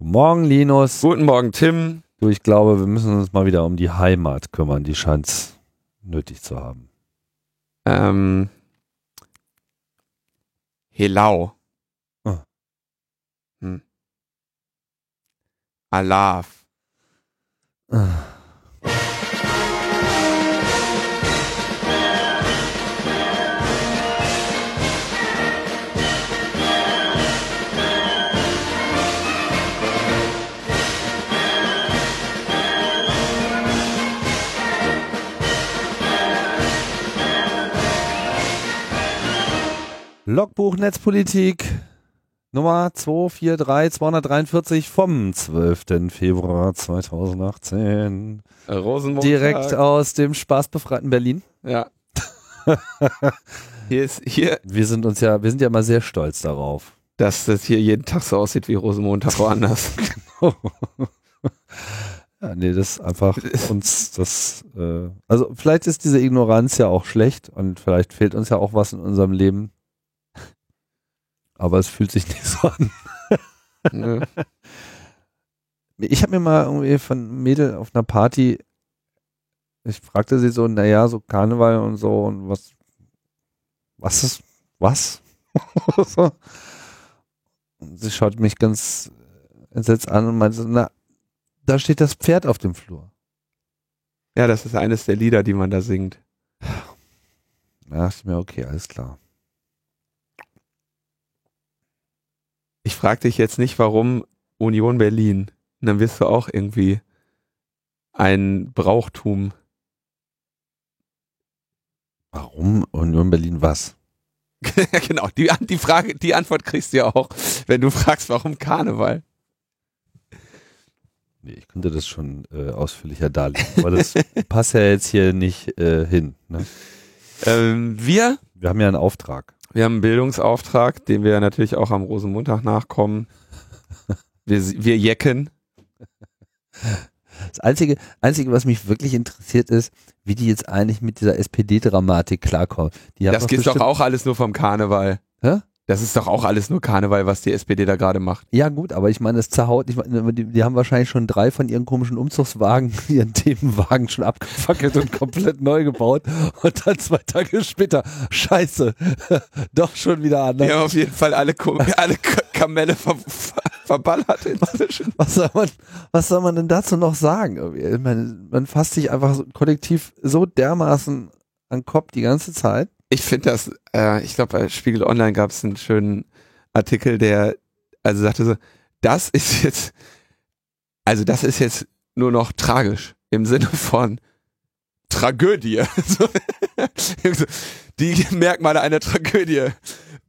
Guten Morgen, Linus. Guten Morgen, Tim. Du, ich glaube, wir müssen uns mal wieder um die Heimat kümmern. Die scheint nötig zu haben. Ähm, Helau. Ah. Hm. Alaf. Logbuch Netzpolitik Nummer 243 243 vom 12. Februar 2018. Äh, Rosenmontag. Direkt aus dem spaßbefreiten Berlin. Ja. hier ist, hier, Wir sind uns ja, wir sind ja mal sehr stolz darauf. dass das hier jeden Tag so aussieht wie Rosenmontag woanders. Ja, nee, das ist einfach uns das, äh, also vielleicht ist diese Ignoranz ja auch schlecht und vielleicht fehlt uns ja auch was in unserem Leben. Aber es fühlt sich nicht so an. Nö. Ich habe mir mal irgendwie von Mädel auf einer Party, ich fragte sie so, naja, so Karneval und so und was, was ist, was? so. Und sie schaut mich ganz entsetzt an und meinte so, na, da steht das Pferd auf dem Flur. ja, das ist eines der Lieder, die man da singt. Da dachte ich mir, okay, alles klar. Ich frage dich jetzt nicht, warum Union Berlin. Und dann wirst du auch irgendwie ein Brauchtum. Warum Union Berlin was? Genau, die, die Frage, die Antwort kriegst du ja auch, wenn du fragst, warum Karneval. Nee, ich könnte das schon äh, ausführlicher darlegen, aber das passt ja jetzt hier nicht äh, hin. Ne? Ähm, wir, Wir haben ja einen Auftrag. Wir haben einen Bildungsauftrag, dem wir natürlich auch am Rosenmontag nachkommen. Wir, wir jecken. Das Einzige, Einzige, was mich wirklich interessiert, ist, wie die jetzt eigentlich mit dieser SPD-Dramatik klarkommen. Die haben Das geht doch bestimmt- auch alles nur vom Karneval. Hä? Das ist doch auch alles nur Karneval, was die SPD da gerade macht. Ja gut, aber ich meine, das zerhaut, ich meine, die, die haben wahrscheinlich schon drei von ihren komischen Umzugswagen, ihren Themenwagen schon abgefackelt und komplett neu gebaut und dann zwei Tage später, scheiße, doch schon wieder anders. Haben auf jeden Fall alle, Ko- alle Kamelle ver ver verballert inzwischen. Was soll man, was soll man denn dazu noch sagen? Ich meine, man fasst sich einfach kollektiv so dermaßen an den Kopf die ganze Zeit. Ich finde das, äh, ich glaube, bei Spiegel Online gab es einen schönen Artikel, der also sagte so, das ist jetzt, also das ist jetzt nur noch tragisch im Sinne von Tragödie. Die Merkmale einer Tragödie.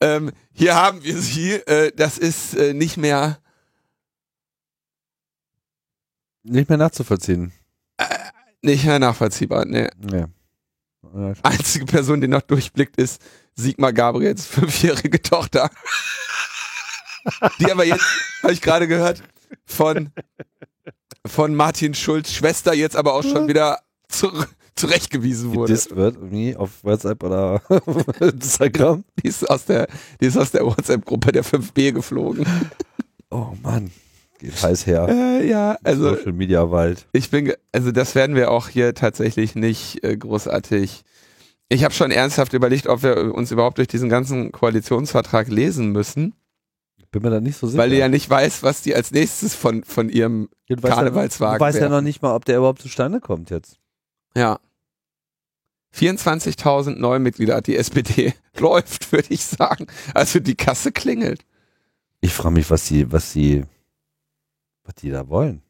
Ähm, hier haben wir sie. Äh, das ist äh, nicht mehr Nicht mehr nachzuvollziehen. nicht mehr nachvollziehbar. Nee. Ja. Einzige Person, die noch durchblickt, ist Sigmar Gabriels fünfjährige Tochter. Die aber jetzt, habe ich gerade gehört, von, von Martin Schulz Schwester jetzt aber auch schon wieder zu, zurechtgewiesen wurde. gedisst wird, irgendwie auf WhatsApp oder Instagram. Die ist aus der, die ist aus der WhatsApp-Gruppe der 5B geflogen. Oh Mann, geht heiß her. Äh, ja, also Social Media Wald. ich bin, also das werden wir auch hier tatsächlich nicht äh, großartig. Ich habe schon ernsthaft überlegt, ob wir uns überhaupt durch diesen ganzen Koalitionsvertrag lesen müssen. Bin mir da nicht so sicher. Weil die ja nicht weiß, was die als nächstes von, von ihrem, Du weißt Karnevalswagen Ja, du weißt ja noch nicht mal, ob der überhaupt zustande kommt jetzt. ja. 24.000 Neumitglieder hat die SPD. Läuft, würde ich sagen. Also die Kasse klingelt. Ich frage mich, was sie, was sie, was die da wollen.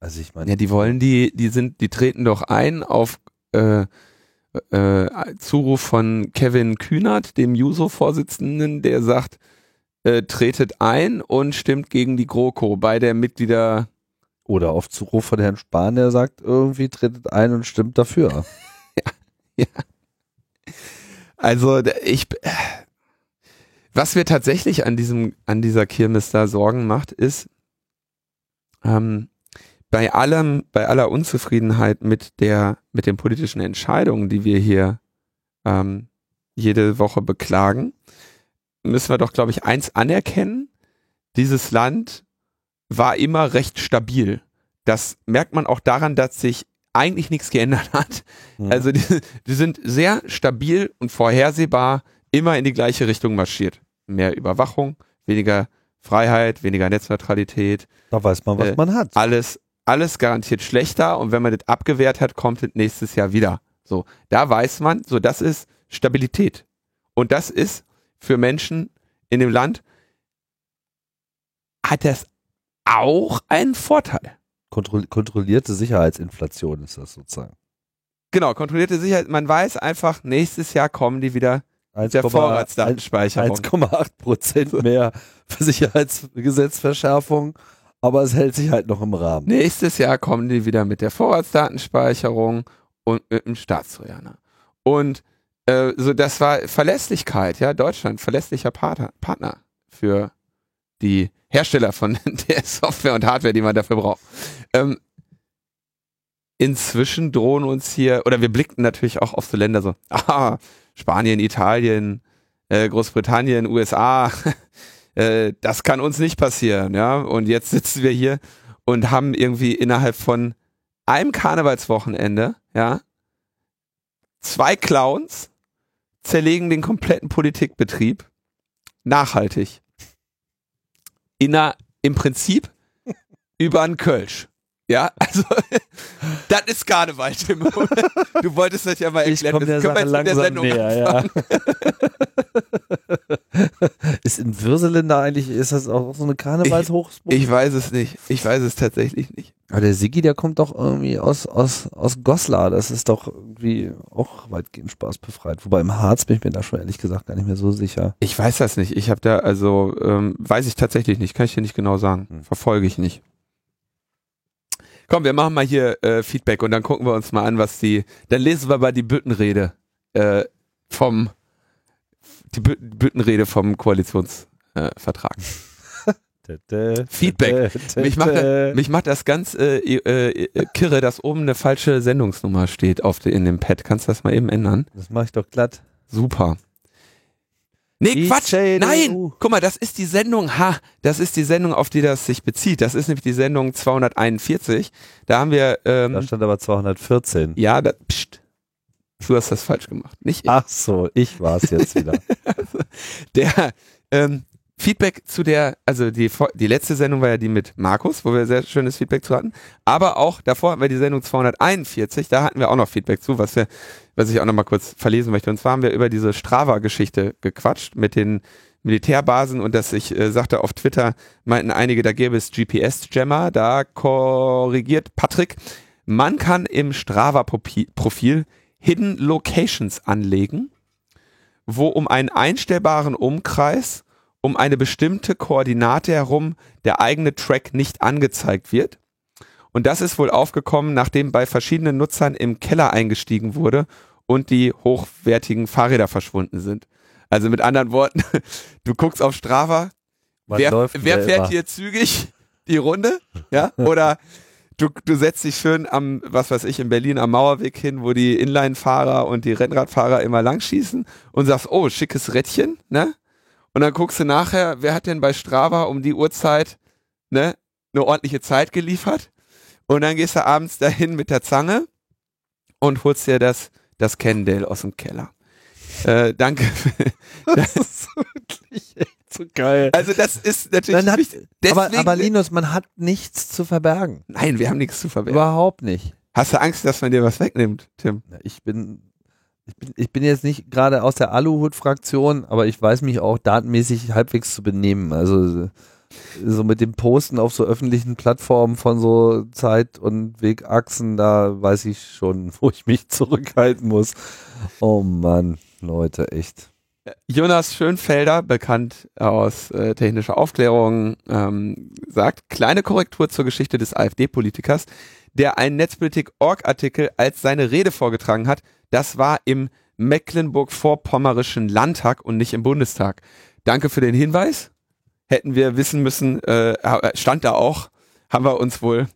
Also ich meine, Ja, die wollen die, die sind, die treten doch ein auf äh, äh, Zuruf von Kevin Kühnert, dem Juso-Vorsitzenden, der sagt, äh, tretet ein und stimmt gegen die GroKo bei der Mitglieder. oder auf Zuruf von Herrn Spahn, der sagt, irgendwie tretet ein und stimmt dafür. Also d- ich, äh, was mir tatsächlich an diesem, an dieser Kirmes da Sorgen macht, ist, ähm, bei allem, bei aller Unzufriedenheit mit der, mit den politischen Entscheidungen, die wir hier ähm, jede Woche beklagen, müssen wir doch, glaube ich, eins anerkennen. Dieses Land war immer recht stabil. Das merkt man auch daran, dass sich eigentlich nichts geändert hat. Mhm. Also die, die sind sehr stabil und vorhersehbar immer in die gleiche Richtung marschiert. Mehr Überwachung, weniger Freiheit, weniger Netzneutralität, Da weiß man, was Äh, man hat. alles, alles garantiert schlechter und wenn man das abgewehrt hat, kommt es nächstes Jahr wieder. So, da weiß man, so das ist Stabilität. Und das ist für Menschen in dem Land, hat das auch einen Vorteil. Kontroll kontrollierte Sicherheitsinflation ist das sozusagen. Genau, kontrollierte Sicherheit. Man weiß einfach, nächstes Jahr kommen die wieder mit der 1,8 Vorratsdatenspeicherung. 1,8 Prozent mehr Sicherheitsgesetzverschärfung, aber es hält sich halt noch im Rahmen. Nächstes Jahr kommen die wieder mit der Vorratsdatenspeicherung und mit dem Staatstrojaner. Und äh, so, das war Verlässlichkeit, ja, Deutschland, verlässlicher Partner, Partner für die Hersteller von der Software und Hardware, die man dafür braucht. Ähm, inzwischen drohen uns hier, oder wir blickten natürlich auch auf so Länder so, ah, Spanien, Italien, äh, Großbritannien, USA, äh, das kann uns nicht passieren, ja. Und jetzt sitzen wir hier und haben irgendwie innerhalb von einem Karnevalswochenende, ja, zwei Clowns zerlegen den kompletten Politikbetrieb nachhaltig. Inner, im Prinzip über einen Kölsch. Ja, also das ist Karneval, Tim. Du wolltest das ja mal Ich erklären. der Das können wir jetzt mit der Sendung näher, ja. ist in Würselen da eigentlich, ist das auch so eine Karnevalshochsburg? Ich weiß es nicht. Ich weiß es tatsächlich nicht. Aber der Sigi, der kommt doch irgendwie aus, aus, aus Goslar. Das ist doch irgendwie auch weitgehend spaßbefreit. Wobei im Harz bin ich mir da schon ehrlich gesagt gar nicht mehr so sicher. Ich weiß das nicht. Ich habe da, also, ähm, weiß ich tatsächlich nicht. Kann ich dir nicht genau sagen. Hm. Verfolge ich nicht. Komm, wir machen mal hier äh, Feedback und dann gucken wir uns mal an, was die, dann lesen wir mal die Büttenrede äh, vom, die Bü Büttenrede vom Koalitionsvertrag. Vertrag. Feedback. Mich macht, das- mich macht das ganz äh, äh, äh, kirre, dass oben eine falsche Sendungsnummer steht auf de, in dem Pad. Kannst du das mal eben ändern? Das mache ich doch glatt. Super. Nee, DJ Quatsch. du. Nein. Guck mal, das ist die Sendung, ha, das ist die Sendung, auf die das sich bezieht. Das ist nämlich die Sendung 241. Da haben wir, Da ähm, stand aber 214. ja, da, pst, du hast das falsch gemacht. Nicht ich. Ach so, ich war es jetzt wieder. Der, ähm, Feedback zu der, also die, die letzte Sendung war ja die mit Markus, wo wir sehr schönes Feedback zu hatten. Aber auch davor hatten wir die Sendung 241, da hatten wir auch noch Feedback zu, was wir, was ich auch noch mal kurz verlesen möchte. Und zwar haben wir über diese Strava-Geschichte gequatscht mit den Militärbasen und dass ich äh, sagte auf Twitter, meinten einige, da gäbe es GPS-Jammer, da korrigiert Patrick, man kann im Strava-Profil Hidden Locations anlegen, wo um einen einstellbaren Umkreis um eine bestimmte Koordinate herum der eigene Track nicht angezeigt wird. Und das ist wohl aufgekommen, nachdem bei verschiedenen Nutzern im Keller eingestiegen wurde und die hochwertigen Fahrräder verschwunden sind. Also mit anderen Worten, du guckst auf Strava, Man wer, wer fährt hier zügig die Runde? Ja? Oder du, du setzt dich schön am, was weiß ich, in Berlin am Mauerweg hin, wo die Inline-Fahrer und die Rennradfahrer immer langschießen und sagst, oh, schickes Rädchen, ne? Und dann guckst du nachher, wer hat denn bei Strava um die Uhrzeit, ne, eine ordentliche Zeit geliefert? Und dann gehst du abends dahin mit der Zange und holst dir das, das Cannondale aus dem Keller. Äh, danke. Das ist wirklich echt so geil. Also das ist natürlich hat, wichtig. aber, Deswegen- aber Linus, man hat nichts zu verbergen. Nein, wir haben nichts zu verbergen. Überhaupt nicht. Hast du Angst, dass man dir was wegnimmt, Tim? Ich bin, ich bin, ich bin jetzt nicht gerade aus der Aluhut-Fraktion, aber ich weiß mich auch datenmäßig halbwegs zu benehmen. Also so mit dem Posten auf so öffentlichen Plattformen von so Zeit- und Wegachsen, da weiß ich schon, wo ich mich zurückhalten muss. Oh Mann, Leute, echt. Jonas Schönfelder, bekannt aus äh, technischer Aufklärung, ähm, sagt, kleine Korrektur zur Geschichte des AfD-Politikers, der einen Netzpolitik-Org-Artikel als seine Rede vorgetragen hat. Das war im Mecklenburg-Vorpommerischen Landtag und nicht im Bundestag. Danke für den Hinweis. Hätten wir wissen müssen, äh, stand da auch, haben wir uns wohl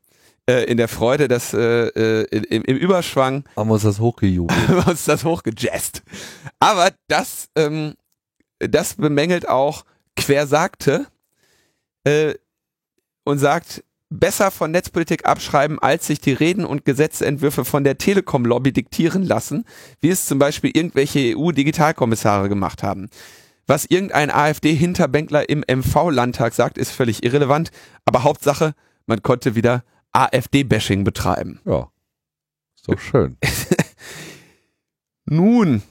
äh, in der Freude, dass äh, äh, im, im Überschwang Haben wir uns das hochgejubelt. haben wir uns das hochgejazzt. Aber das, ähm, das bemängelt auch Quersagte. Äh, und sagt, besser von Netzpolitik abschreiben, als sich die Reden und Gesetzentwürfe von der Telekom-Lobby diktieren lassen, wie es zum Beispiel irgendwelche EU-Digitalkommissare gemacht haben. Was irgendein AfD-Hinterbänkler im MV-Landtag sagt, ist völlig irrelevant, aber Hauptsache, man konnte wieder AfD-Bashing betreiben. Ja. Ist doch schön. Nun,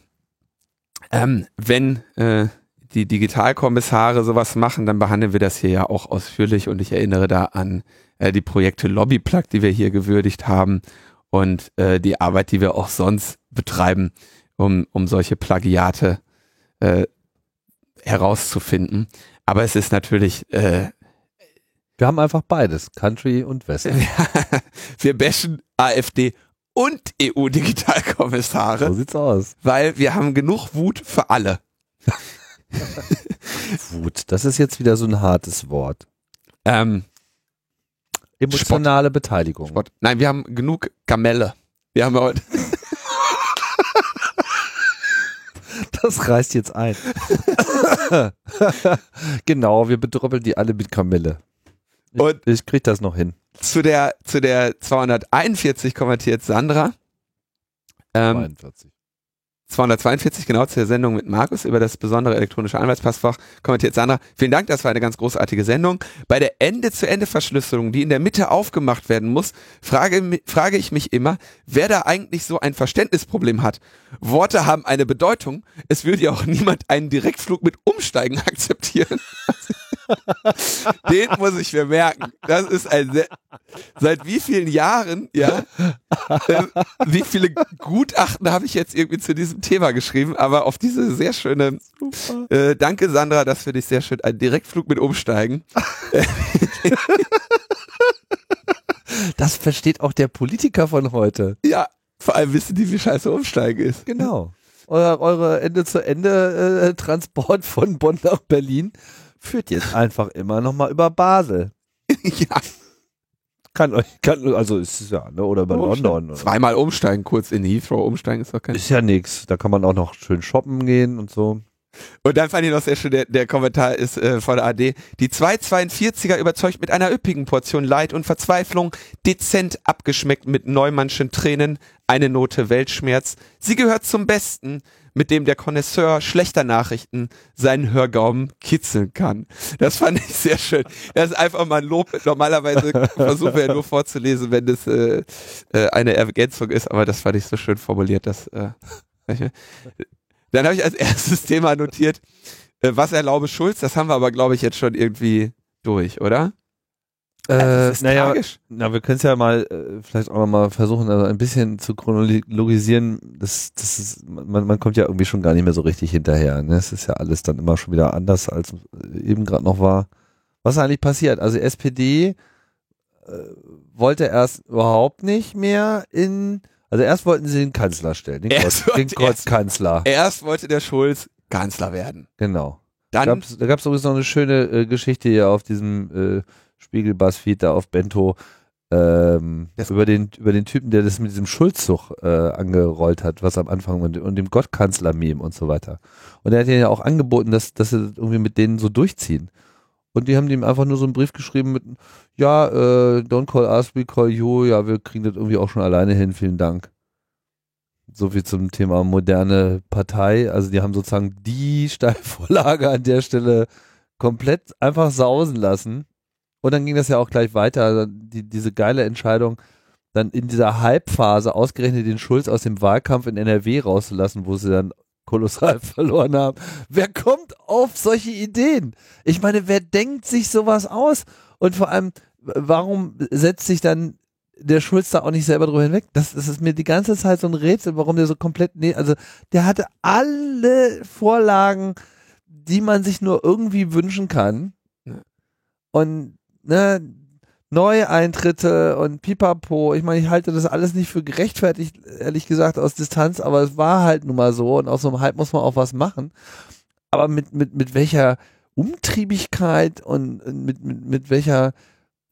ähm, wenn äh, die Digitalkommissare sowas machen, dann behandeln wir das hier ja auch ausführlich und ich erinnere da an äh, die Projekte Lobbyplug, die wir hier gewürdigt haben und äh, die Arbeit, die wir auch sonst betreiben, um, um solche Plagiate äh, herauszufinden. Aber es ist natürlich äh, Wir haben einfach beides, Country und Western. wir bashen AfD und EU-Digitalkommissare, So sieht's aus. weil wir haben genug Wut für alle. Wut, das ist jetzt wieder so ein hartes Wort. Ähm, Emotionale Beteiligung. Spott. Nein, wir haben genug Gamelle. Wir haben heute Das reißt jetzt ein. genau, wir bedrüppeln die alle mit Kamille. Ich, Und- ich krieg das noch hin. zu der zu der 241 kommentiert Sandra. Ähm, 42. 242, genau, zu der Sendung mit Markus über das besondere elektronische Anwaltspassfach, kommentiert Sandra. Vielen Dank, das war eine ganz großartige Sendung. Bei der Ende-zu-Ende-Verschlüsselung, die in der Mitte aufgemacht werden muss, frage, frage ich mich immer, wer da eigentlich so ein Verständnisproblem hat. Worte haben eine Bedeutung. Es würde ja auch niemand einen Direktflug mit Umsteigen akzeptieren. Den muss ich mir merken. Das ist ein sehr, seit wie vielen Jahren, ja, äh, wie viele Gutachten habe ich jetzt irgendwie zu diesem Thema geschrieben, aber auf diese sehr schöne, äh, danke Sandra, das finde ich sehr schön, ein Direktflug mit Umsteigen. Das versteht auch der Politiker von heute. Ja, vor allem wissen die, wie scheiße Umsteigen ist. Genau. Eure, eure Ende-zu-Ende-Transport von Bonn nach Berlin führt jetzt einfach immer noch mal über Basel. ja, Kann euch, kann, also ist es ja, ne? oder über London. Oder? zweimal umsteigen, kurz in Heathrow umsteigen ist doch kein Ist ja nix. Da kann man auch noch schön shoppen gehen und so. Und dann fand ich noch sehr schön, der, der Kommentar ist äh, von der AD. Die 242er überzeugt mit einer üppigen Portion Leid und Verzweiflung, dezent abgeschmeckt mit Neumannschen Tränen, eine Note Weltschmerz. Sie gehört zum Besten, mit dem der Connoisseur schlechter Nachrichten seinen Hörgaumen kitzeln kann. Das fand ich sehr schön. Das ist einfach mal ein Lob. Normalerweise versuchen wir ja nur vorzulesen, wenn das äh, äh, eine Ergänzung ist, aber das fand ich so schön formuliert, dass äh, dann habe ich als erstes Thema notiert, äh, was erlaube Schulz? Das haben wir aber, glaube ich, jetzt schon irgendwie durch, oder? Äh, das ist naja, na, wir können es ja mal äh, vielleicht auch mal versuchen, also ein bisschen zu chronologisieren. Das, das ist, man, man kommt ja irgendwie schon gar nicht mehr so richtig hinterher. Ne? Es ist ja alles dann immer schon wieder anders, als eben gerade noch war. Was ist eigentlich passiert? Also SPD äh, wollte erst überhaupt nicht mehr in, also erst wollten sie den Kanzler stellen, den, Erst Kreuz, den erst- Kreuzkanzler. Erst wollte der Schulz Kanzler werden. Genau. Dann, da gab es übrigens noch eine schöne äh, Geschichte hier auf diesem äh, Spiegel Buzzfeed da auf Bento ähm, Das- über den über den Typen, der das mit diesem Schulzzug äh, angerollt hat, was am Anfang und, und dem Gottkanzler-Meme und so weiter. Und er hat ihnen ja auch angeboten, dass dass sie irgendwie mit denen so durchziehen. Und die haben ihm einfach nur so einen Brief geschrieben mit, ja, äh, don't call us, we call you, ja, wir kriegen das irgendwie auch schon alleine hin, vielen Dank. So viel zum Thema moderne Partei. Also die haben sozusagen die Steilvorlage an der Stelle komplett einfach sausen lassen. Und dann ging das ja auch gleich weiter. Also die, diese geile Entscheidung, dann in dieser Halbphase ausgerechnet den Schulz aus dem Wahlkampf in NRW rauszulassen, wo sie dann kolossal verloren haben. Wer kommt auf solche Ideen? Ich meine, wer denkt sich sowas aus? Und vor allem, warum setzt sich dann der Schulz da auch nicht selber drüber hinweg? Das, das ist mir die ganze Zeit so ein Rätsel, warum der so komplett, nee, also der hatte alle Vorlagen, die man sich nur irgendwie wünschen kann. Und ne, Neueintritte und Pipapo, ich meine, ich halte das alles nicht für gerechtfertigt, ehrlich gesagt, aus Distanz, aber es war halt nun mal so und aus so einem Hype muss man auch was machen. Aber mit, mit, mit welcher Umtriebigkeit und mit, mit, mit welcher,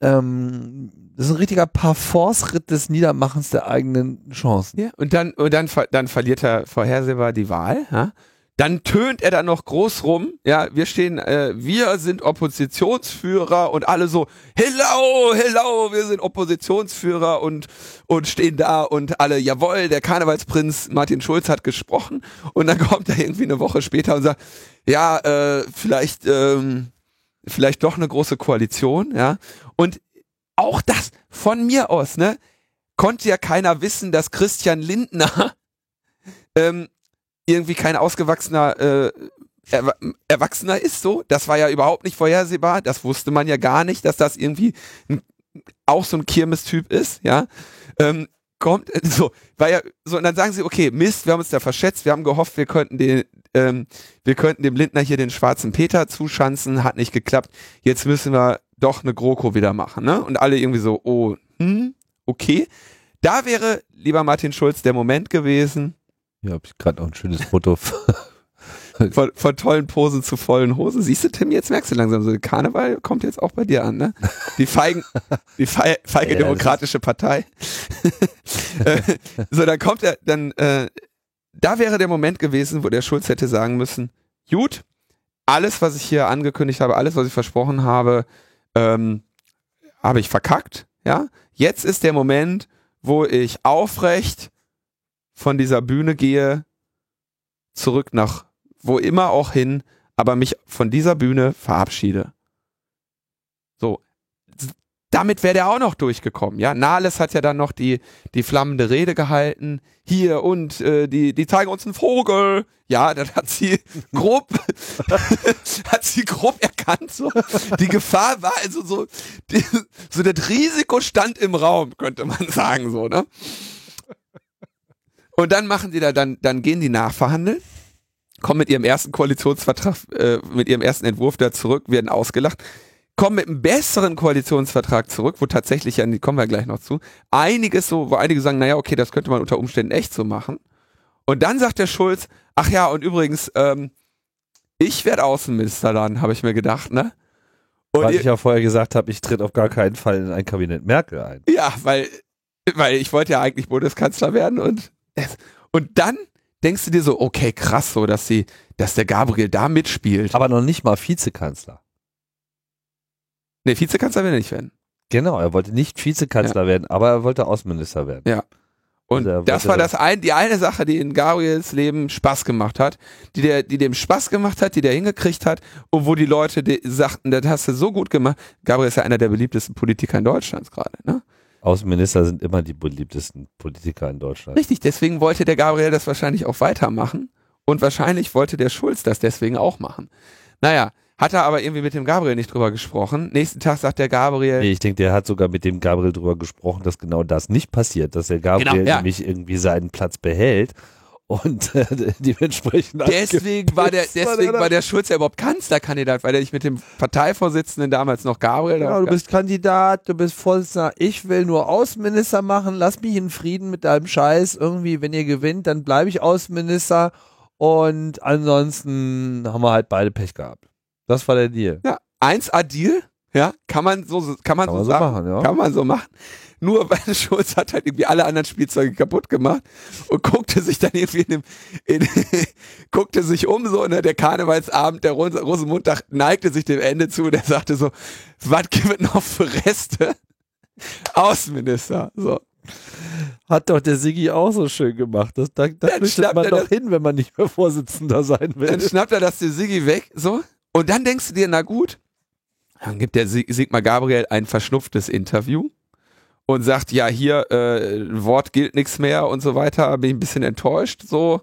ähm, das ist ein richtiger Parforce-Ritt des Niedermachens der eigenen Chancen. ja, und dann, und dann, dann verliert er vorhersehbar die Wahl. Ja? Dann tönt er da noch groß rum, ja, wir stehen, äh, wir sind Oppositionsführer und alle so, hello, hello, wir sind Oppositionsführer und, und stehen da und alle, jawohl, der Karnevalsprinz Martin Schulz hat gesprochen. Und dann kommt er irgendwie eine Woche später und sagt, ja, äh, vielleicht, ähm, vielleicht doch eine große Koalition, ja. Und auch das von mir aus, ne, konnte ja keiner wissen, dass Christian Lindner ähm, irgendwie kein ausgewachsener äh, er, Erwachsener ist so. Das war ja überhaupt nicht vorhersehbar. Das wusste man ja gar nicht, dass das irgendwie ein, auch so ein Kirmes-Typ ist, ja. Ähm, kommt, so, war ja, so, und dann sagen sie, okay, Mist, wir haben uns da verschätzt, wir haben gehofft, wir könnten den, ähm, wir könnten dem Lindner hier den schwarzen Peter zuschanzen, hat nicht geklappt, jetzt müssen wir doch eine GroKo wieder machen, ne? Und alle irgendwie so, oh, hm, okay. Da wäre, lieber Martin Schulz, der Moment gewesen. Ja, habe ich gerade noch ein schönes Foto. von, von tollen Posen zu vollen Hosen. Siehst du, Tim, jetzt merkst du langsam, so Karneval kommt jetzt auch bei dir an, ne? Die feigen, die feige, feige ja, demokratische Partei. Äh, so, dann kommt er, dann, äh, da wäre der Moment gewesen, wo der Schulz hätte sagen müssen, gut, alles, was ich hier angekündigt habe, alles, was ich versprochen habe, ähm, habe ich verkackt, ja? Jetzt ist der Moment, wo ich aufrecht von dieser Bühne gehe, zurück nach wo immer auch hin, aber mich von dieser Bühne verabschiede. So. Damit wäre der auch noch durchgekommen, ja. Nahles hat ja dann noch die, die flammende Rede gehalten. Hier und äh, die, die zeigen uns einen Vogel. Ja, dann hat sie grob, hat sie grob erkannt, so. Die Gefahr war also so, die, so das Risiko stand im Raum, könnte man sagen, so, ne? Und dann machen die da, dann, dann gehen die nachverhandeln kommen mit ihrem ersten Koalitionsvertrag, äh, mit ihrem ersten Entwurf da zurück, werden ausgelacht, kommen mit einem besseren Koalitionsvertrag zurück, wo tatsächlich, ja, kommen wir gleich noch zu, einiges so, wo einige sagen, naja, okay, das könnte man unter Umständen echt so machen. Und dann sagt der Schulz, ach ja, und übrigens, ähm, ich werde Außenminister dann, habe ich mir gedacht, ne? Und weil ich ja vorher gesagt habe, ich tritt auf gar keinen Fall in ein Kabinett Merkel ein. Ja, weil, weil ich wollte ja eigentlich Bundeskanzler werden und, und dann denkst du dir so, okay, krass, so, dass sie, dass der Gabriel da mitspielt. Aber noch nicht mal Vizekanzler. Nee, Vizekanzler will er nicht werden. Genau, er wollte nicht Vizekanzler ja. werden, aber er wollte Außenminister werden. Ja. Und also das war das ein, die eine Sache, die in Gabriels Leben Spaß gemacht hat, die der, die dem Spaß gemacht hat, die der hingekriegt hat und wo die Leute die sagten, das hast du so gut gemacht. Gabriel ist ja einer der beliebtesten Politiker in Deutschland gerade, ne? Außenminister sind immer die beliebtesten Politiker in Deutschland. Richtig, deswegen wollte der Gabriel das wahrscheinlich auch weitermachen. Und wahrscheinlich wollte der Schulz das deswegen auch machen. Naja, hat er aber irgendwie mit dem Gabriel nicht drüber gesprochen. Nächsten Tag sagt der Gabriel. Nee, ich denke, der hat sogar mit dem Gabriel drüber gesprochen, dass genau das nicht passiert, dass der Gabriel genau, ja. nämlich irgendwie seinen Platz behält und äh, dementsprechend deswegen war der deswegen war der Schulz ja überhaupt Kanzlerkandidat, weil er nicht mit dem Parteivorsitzenden damals noch Gabriel. Ja, du bist Kandidat, du bist Vorsitzender. Ich will nur Außenminister machen. Lass mich in Frieden mit deinem Scheiß. Irgendwie, wenn ihr gewinnt, dann bleibe ich Außenminister. Und ansonsten haben wir halt beide Pech gehabt. Das war der Deal. Ja, 1A Deal. Ja, kann man so kann man, kann so, man so sagen, machen, ja. Kann man so machen. Nur weil Schulz hat halt irgendwie alle anderen Spielzeuge kaputt gemacht und guckte sich dann irgendwie in dem, in, guckte sich um so, ne, der Karnevalsabend, der Rosenmontag neigte sich dem Ende zu, der sagte so, was gibt es noch für Reste? Außenminister, so. Hat doch der Sigi auch so schön gemacht. Das, da da flüchtet man doch hin, wenn man nicht mehr Vorsitzender sein will. Dann schnappt er das der Sigi weg, so. Und dann denkst du dir, na gut, dann gibt der Sigmar Gabriel ein verschnupftes Interview und sagt, ja, hier, äh, Wort gilt nichts mehr und so weiter, bin ich ein bisschen enttäuscht, so,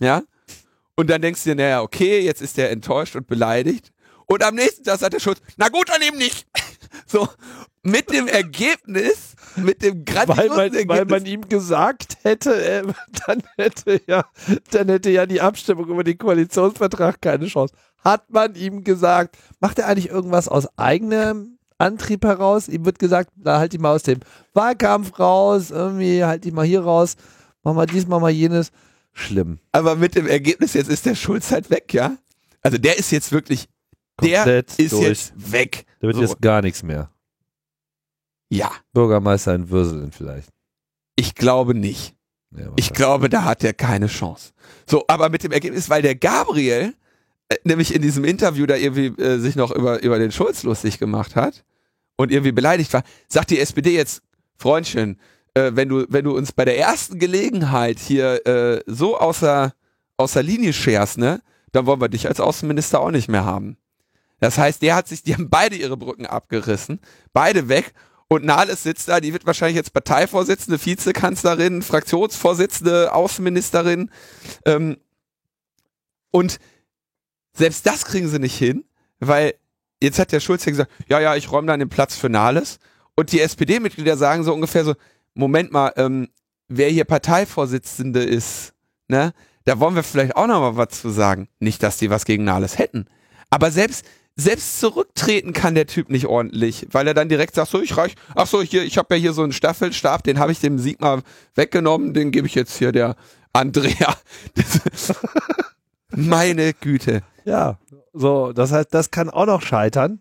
ja. Und dann denkst du dir, naja, okay, jetzt ist der enttäuscht und beleidigt. Und am nächsten Tag sagt der Schulz, na gut, dann eben nicht. so, mit dem Ergebnis, mit dem weil man, Weil man ihm gesagt hätte, äh, dann hätte ja, dann hätte ja die Abstimmung über den Koalitionsvertrag keine Chance. Hat man ihm gesagt, macht er eigentlich irgendwas aus eigenem Antrieb heraus. Ihm wird gesagt, da halt ich mal aus dem Wahlkampf raus, irgendwie halt ich mal hier raus, mach mal dies, mach mal jenes. Schlimm. Aber mit dem Ergebnis, jetzt ist der Schulz halt weg, ja? Also der ist jetzt wirklich, Komplett der ist durch. jetzt weg. Da wird so. jetzt gar nichts mehr. Ja. Bürgermeister in Würselen vielleicht. Ich glaube nicht. Ja, Ich glaube, da hat er keine Chance. So, aber mit dem Ergebnis, weil der Gabriel äh, nämlich in diesem Interview da irgendwie äh, sich noch über, über den Schulz lustig gemacht hat und irgendwie beleidigt war, sagt die SPD jetzt, Freundchen, äh, wenn du, wenn du uns bei der ersten Gelegenheit hier äh, so außer, außer Linie scherst, ne, dann wollen wir dich als Außenminister auch nicht mehr haben. Das heißt, der hat sich, die haben beide ihre Brücken abgerissen, beide weg und Nahles sitzt da, die wird wahrscheinlich jetzt Parteivorsitzende, Vizekanzlerin, Fraktionsvorsitzende, Außenministerin. Ähm, und selbst das kriegen sie nicht hin, weil jetzt hat der Schulz ja gesagt, ja, ja, ich räume dann den Platz für Nahles. Und die SPD-Mitglieder sagen so ungefähr so, Moment mal, ähm, wer hier Parteivorsitzende ist, ne, da wollen wir vielleicht auch noch mal was zu sagen. Nicht, dass die was gegen Nahles hätten. Aber selbst, selbst zurücktreten kann der Typ nicht ordentlich, weil er dann direkt sagt, so, ich reich, ach so, hier, ich habe ja hier so einen Staffelstab, den habe ich dem Sigmar weggenommen, den gebe ich jetzt hier der Andrea. Das, meine Güte. Ja, so, das heißt, das kann auch noch scheitern.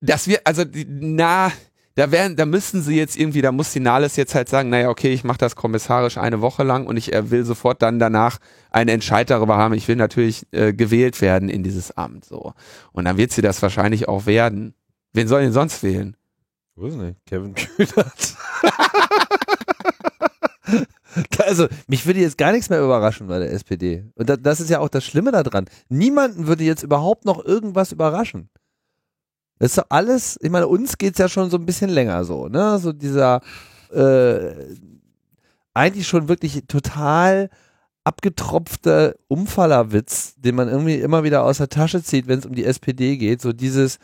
Das wir, also, na, da werden, da müssen sie jetzt irgendwie, da muss die Nahles jetzt halt sagen, naja, okay, ich mache das kommissarisch eine Woche lang und ich äh, will sofort dann danach einen Entscheid darüber haben. Ich will natürlich äh, gewählt werden in dieses Amt, so. Und dann wird sie das wahrscheinlich auch werden. Wen soll denn sonst wählen? Ich weiß nicht, Kevin Kühnert. also, mich würde jetzt gar nichts mehr überraschen bei der SPD. Und da, das ist ja auch das Schlimme daran. Niemanden würde jetzt überhaupt noch irgendwas überraschen. Das ist doch alles, ich meine, uns geht's ja schon so ein bisschen länger so, ne? So dieser äh, eigentlich schon wirklich total abgetropfte Umfallerwitz, den man irgendwie immer wieder aus der Tasche zieht, wenn es um die SPD geht. So dieses,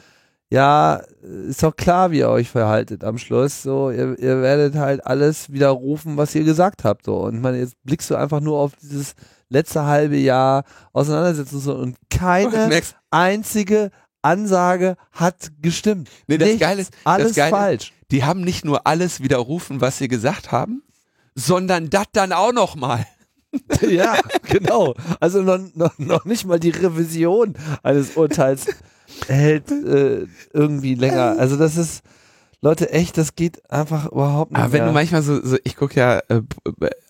ja, ist doch klar, wie ihr euch verhaltet am Schluss. So, ihr, ihr werdet halt alles widerrufen, was ihr gesagt habt. So. Und man, jetzt blickst du einfach nur auf dieses letzte halbe Jahr Auseinandersetzung so, und keine Merkst, einzige Ansage hat gestimmt. Nee, das Nichts, Geile ist- das alles Geile ist- falsch. die haben nicht nur alles widerrufen, was sie gesagt haben, sondern das dann auch noch mal. ja, genau. Also noch, noch, noch nicht mal die Revision eines Urteils hält äh, irgendwie länger. Also das ist, Leute, echt, das geht einfach überhaupt nicht Aber wenn mehr. du manchmal so, so ich gucke ja äh,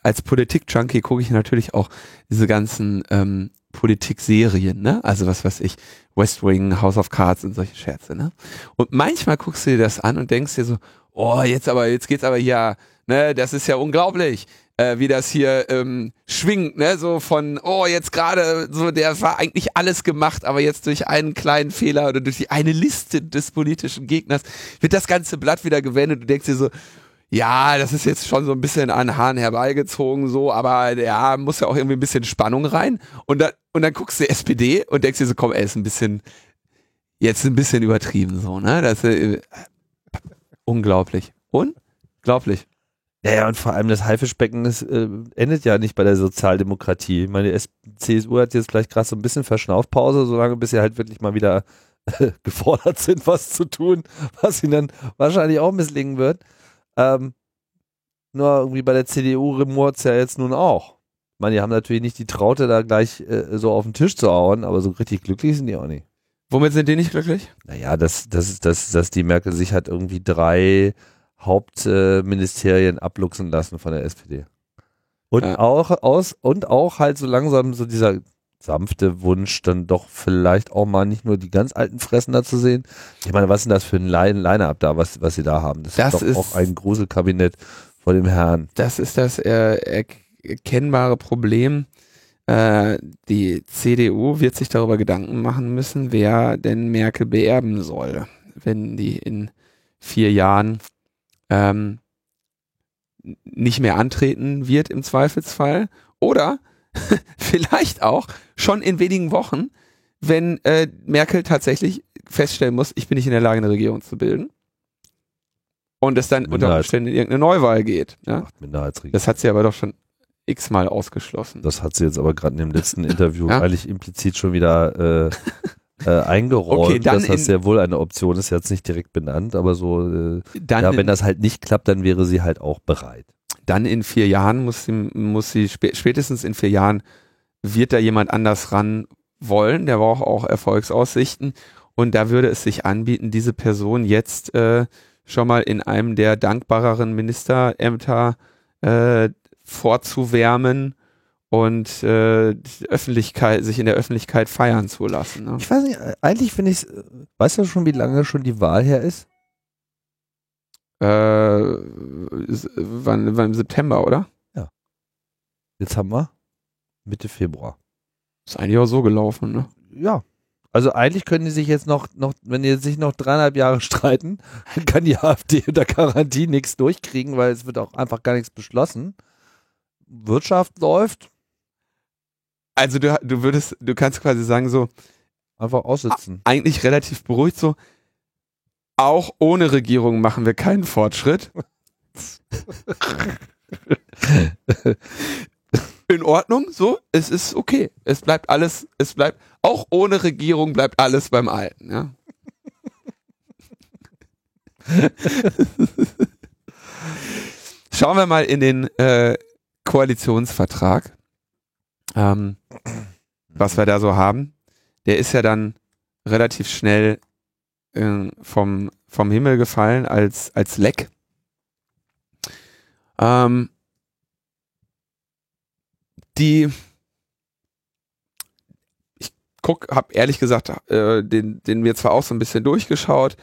als Politik-Junkie gucke ich natürlich auch diese ganzen ähm, Politik-Serien, ne? Also was weiß ich, West Wing, House of Cards und solche Scherze, ne? Und manchmal guckst du dir das an und denkst dir so, oh, jetzt aber, jetzt geht's aber hier, ne, das ist ja unglaublich, äh, wie das hier ähm, schwingt, ne? So von, oh, jetzt gerade, so, der war eigentlich alles gemacht, aber jetzt durch einen kleinen Fehler oder durch die eine Liste des politischen Gegners wird das ganze Blatt wieder gewendet und denkst dir so, ja, das ist jetzt schon so ein bisschen an Haaren herbeigezogen, so, aber ja, muss ja auch irgendwie ein bisschen Spannung rein. Und dann, und dann guckst du SPD und denkst dir so, komm, ey, ist ein bisschen, jetzt ein bisschen übertrieben, so, ne? Das ist äh, unglaublich. Unglaublich. Ja, ja, und vor allem das Haifischbecken das, äh, endet ja nicht bei der Sozialdemokratie. Ich meine, die CSU hat jetzt vielleicht gerade so ein bisschen Verschnaufpause, solange bis sie halt wirklich mal wieder äh, gefordert sind, was zu tun, was ihnen dann wahrscheinlich auch misslingen wird. Ähm, nur irgendwie bei der CDU rumort ja jetzt nun auch. Ich meine, die haben natürlich nicht die Traute, da gleich äh, so auf den Tisch zu hauen, aber so richtig glücklich sind die auch nicht. Womit sind die nicht glücklich? Naja, dass, dass, dass, dass die Merkel sich hat irgendwie drei Hauptministerien Ministerien abluchsen lassen von der SPD. Und Ja. auch aus und auch halt so langsam so dieser sanfte Wunsch, dann doch vielleicht auch mal nicht nur die ganz alten Fressen da zu sehen. Ich meine, was ist denn das für ein Line- Line-Up da, was, was sie da haben? Das, Das ist doch ist- auch ein Gruselkabinett vor dem Herrn. Das ist das äh, erkennbare Problem. Äh, die CDU wird sich darüber Gedanken machen müssen, wer denn Merkel beerben soll, wenn die in vier Jahren ähm, nicht mehr antreten wird im Zweifelsfall. Oder vielleicht auch schon in wenigen Wochen, wenn äh, Merkel tatsächlich feststellen muss, ich bin nicht in der Lage, eine Regierung zu bilden. Und es dann unter. Umständen in irgendeine Neuwahl geht. Ja? Minderheitsregierung. Das hat sie aber doch schon x-mal ausgeschlossen. Das hat sie jetzt aber gerade in dem letzten Interview Ja. eigentlich implizit schon wieder äh, äh, eingeräumt, Okay, dass das sehr wohl eine Option ist, jetzt nicht direkt benannt, aber so, äh, ja, wenn das halt nicht klappt, dann wäre sie halt auch bereit. dann in vier Jahren muss sie, muss sie spä spätestens in vier Jahren wird da jemand anders ran wollen, der braucht auch Erfolgsaussichten. Und da würde es sich anbieten, diese Person jetzt äh, schon mal in einem der dankbareren Ministerämter äh, vorzuwärmen und äh, die Öffentlichkeit, sich in der Öffentlichkeit feiern zu lassen. Ne? Ich weiß nicht, eigentlich finde ich weißt du schon, wie lange schon die Wahl her ist? Äh, ist, wann, wann im September, oder? Jetzt haben wir Mitte Februar. Ist eigentlich auch so gelaufen, ne? Ja. Also eigentlich können die sich jetzt noch, noch, wenn die sich noch dreieinhalb Jahre streiten, dann kann die AfD unter Garantie nichts durchkriegen, weil es wird auch einfach gar nichts beschlossen. Wirtschaft läuft, Also du, du würdest, du kannst quasi sagen so, einfach aussitzen. eigentlich relativ beruhigt so, auch ohne Regierung machen wir keinen Fortschritt. In Ordnung, so, es ist okay. Es bleibt alles, es bleibt, auch ohne Regierung bleibt alles beim Alten, ja. Schauen wir mal in den äh, Koalitionsvertrag, ähm, was wir da so haben. Der ist ja dann relativ schnell äh, vom, vom Himmel gefallen als, als Leck. Ähm, die ich guck, habe ehrlich gesagt äh, den, den mir zwar auch so ein bisschen durchgeschaut,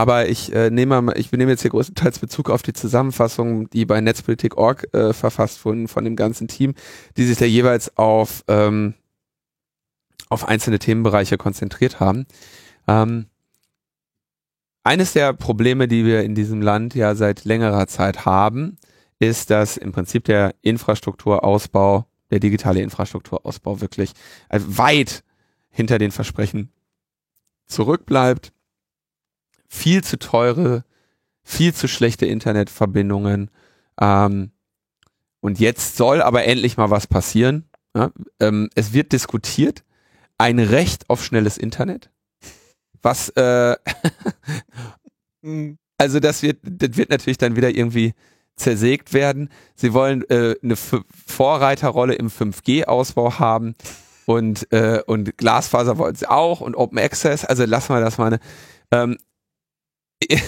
aber ich äh, nehme ich nehme jetzt hier größtenteils Bezug auf die Zusammenfassung, die bei Netzpolitik.org äh, verfasst wurden von dem ganzen Team, die sich da jeweils auf ähm, auf einzelne Themenbereiche konzentriert haben. Ähm, eines der Probleme, die wir in diesem Land ja seit längerer Zeit haben, ist, dass im Prinzip der Infrastrukturausbau, der digitale Infrastrukturausbau wirklich äh, weit hinter den Versprechen zurückbleibt. Viel zu teure, viel zu schlechte Internetverbindungen. Ähm, und jetzt soll aber endlich mal was passieren. Ja? Ähm, es wird diskutiert, ein Recht auf schnelles Internet. Was, äh, also das wird, das wird natürlich dann wieder irgendwie zersägt werden. Sie wollen äh, eine F Vorreiterrolle im 5G-Ausbau haben und, äh, und Glasfaser wollen sie auch und Open Access. Also lassen wir das mal. Ne? Ähm,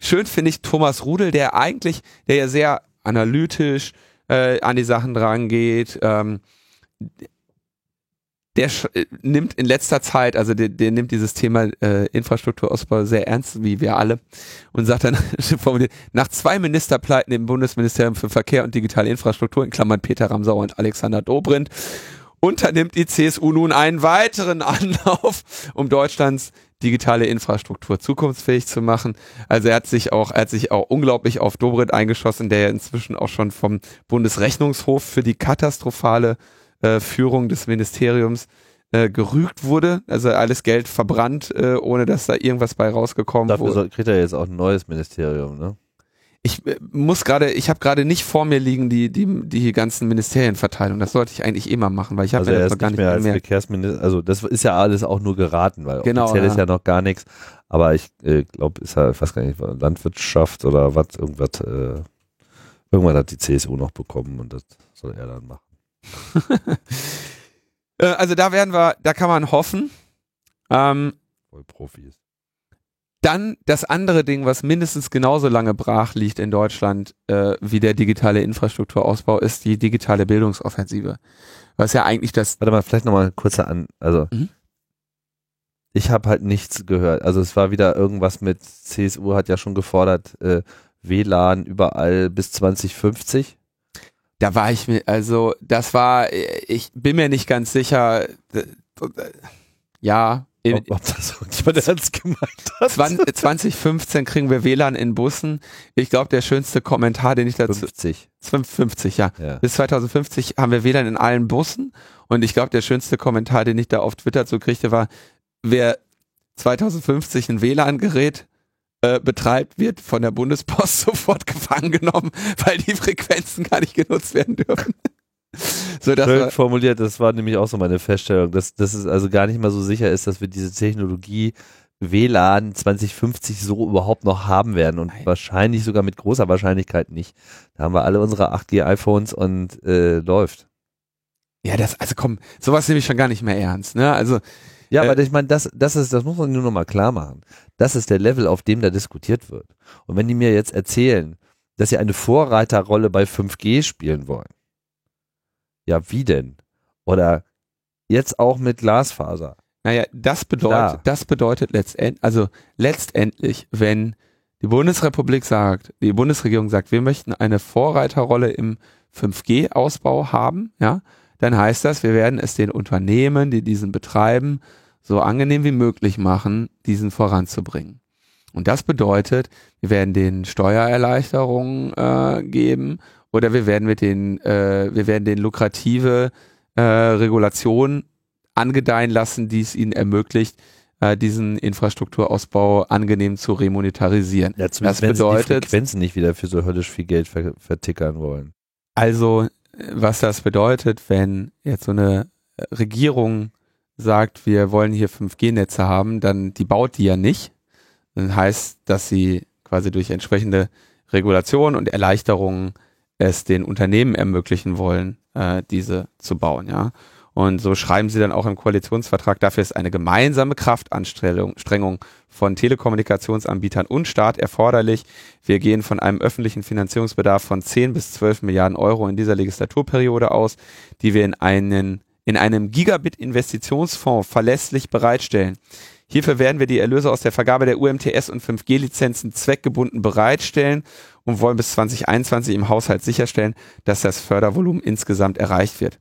schön finde ich Thomas Rudel, der eigentlich, der ja sehr analytisch äh, an die Sachen drangeht. Ähm, der äh, nimmt in letzter Zeit, also der, der nimmt dieses Thema äh, Infrastrukturausbau sehr ernst, wie wir alle, und sagt dann nach zwei Ministerpleiten im Bundesministerium für Verkehr und digitale Infrastruktur, in Klammern Peter Ramsauer und Alexander Dobrindt, unternimmt die CSU nun einen weiteren Anlauf, um Deutschlands digitale Infrastruktur zukunftsfähig zu machen. Also er hat sich auch, er hat sich auch unglaublich auf Dobrindt eingeschossen, der ja inzwischen auch schon vom Bundesrechnungshof für die katastrophale äh, Führung des Ministeriums äh, gerügt wurde, also alles Geld verbrannt, äh, ohne dass da irgendwas bei rausgekommen Dafür wurde. soll, kriegt er jetzt auch ein neues Ministerium, ne? Ich äh, muss gerade, ich habe gerade nicht vor mir liegen die die die ganzen Ministerienverteilungen. Das sollte ich eigentlich eh mal machen, weil ich habe Also er das noch gar nicht mehr als gemerkt. Verkehrsminister, also das ist ja alles auch nur geraten, weil Genau, offiziell ja. ist ja noch gar nichts. Aber ich äh, glaube, ist ja, ich weiß gar nicht, Landwirtschaft oder was, irgendwas, äh, irgendwann hat die CSU noch bekommen und das soll er dann machen. Äh, also da werden wir, da kann man hoffen. Ähm, Voll Profis. Dann das andere Ding, was mindestens genauso lange brach liegt in Deutschland äh, wie der digitale Infrastrukturausbau, ist die digitale Bildungsoffensive. Was ja eigentlich das Warte mal, vielleicht nochmal kurzer an, also Mhm. ich habe halt nichts gehört. Also es war wieder irgendwas mit, CSU hat ja schon gefordert, äh, WLAN überall bis 2050. Da war ich mir, also das war, ich bin mir nicht ganz sicher. äh, Ja, Ob, ob das irgendjemand ernst gemeint hat. 20, 2015 kriegen wir WLAN in Bussen. Ich glaube, der schönste Kommentar, den ich dazu 50. 50, ja. Ja. Bis 2050 haben wir WLAN in allen Bussen. Und ich glaube, der schönste Kommentar, den ich da auf Twitter so kriegte, war, wer 2050 ein WLAN-Gerät äh, betreibt, wird von der Bundespost sofort gefangen genommen, weil die Frequenzen gar nicht genutzt werden dürfen. So, das Schön war, formuliert, das war nämlich auch so meine Feststellung, dass, dass es also gar nicht mal so sicher ist, dass wir diese Technologie WLAN 2050 so überhaupt noch haben werden und Nein. wahrscheinlich sogar mit großer Wahrscheinlichkeit nicht. Da haben wir alle unsere 8G iPhones und äh, läuft. ja, das, also komm, sowas nehme ich schon gar nicht mehr ernst, ne? Also, Ja, Äh, aber ich meine, das, das ist, das muss man nur noch mal klar machen. Das ist der Level, auf dem da diskutiert wird. Und wenn die mir jetzt erzählen, dass sie eine Vorreiterrolle bei 5G spielen wollen, Ja, wie denn? Oder jetzt auch mit Glasfaser. Naja, das bedeutet, Klar. das bedeutet letztendlich, also letztendlich, wenn die Bundesrepublik sagt, die Bundesregierung sagt, wir möchten eine Vorreiterrolle im 5G-Ausbau haben, ja, dann heißt das, wir werden es den Unternehmen, die diesen betreiben, so angenehm wie möglich machen, diesen voranzubringen. Und das bedeutet, wir werden den Steuererleichterungen äh, geben oder wir werden mit den, äh, wir werden den lukrative äh, Regulationen angedeihen lassen, die es ihnen ermöglicht, äh, diesen Infrastrukturausbau angenehm zu remonetarisieren. Ja, Das wenn sie die bedeutet- Frequenzen nicht wieder für so höllisch viel Geld ver vertickern wollen. Also, äh, was das bedeutet, wenn jetzt so eine Regierung sagt, wir wollen hier 5G-Netze haben, dann die baut die ja nicht. Dann heißt, dass sie quasi durch entsprechende Regulation und Erleichterungen es den Unternehmen ermöglichen wollen, äh, diese zu bauen, ja. Und so schreiben sie dann auch im Koalitionsvertrag, dafür ist eine gemeinsame Kraftanstrengung Strengung von Telekommunikationsanbietern und Staat erforderlich. Wir gehen von einem öffentlichen Finanzierungsbedarf von 10 bis 12 Milliarden Euro in dieser Legislaturperiode aus, die wir in einen in einem Gigabit-Investitionsfonds verlässlich bereitstellen. Hierfür werden wir die Erlöse aus der Vergabe der UMTS und 5G-Lizenzen zweckgebunden bereitstellen und wollen bis 2021 im Haushalt sicherstellen, dass das Fördervolumen insgesamt erreicht wird.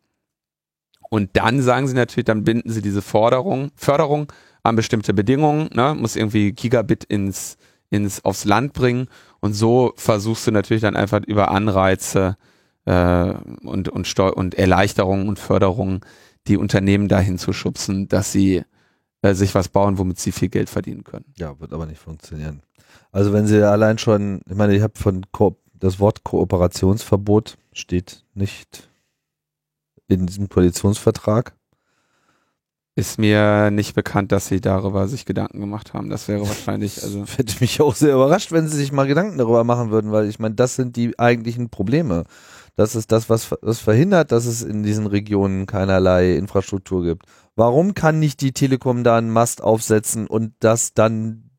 Und dann sagen sie natürlich, dann binden sie diese Forderung, Förderung an bestimmte Bedingungen, ne, muss irgendwie Gigabit ins, ins, aufs Land bringen und so versuchst du natürlich dann einfach über Anreize äh, und, und, und Erleichterungen und Förderungen die Unternehmen dahin zu schubsen, dass sie äh, sich was bauen, womit sie viel Geld verdienen können. Ja, wird aber nicht funktionieren. Also wenn sie allein schon, ich meine, ich habe von Ko das Wort Kooperationsverbot steht nicht in diesem Koalitionsvertrag. Ist mir nicht bekannt, dass sie darüber sich Gedanken gemacht haben. Das wäre wahrscheinlich, also Hätte mich auch sehr überrascht, wenn sie sich mal Gedanken darüber machen würden, weil ich meine, das sind die eigentlichen Probleme. Das ist das, was, was verhindert, dass es in diesen Regionen keinerlei Infrastruktur gibt. Warum kann nicht die Telekom da einen Mast aufsetzen und das dann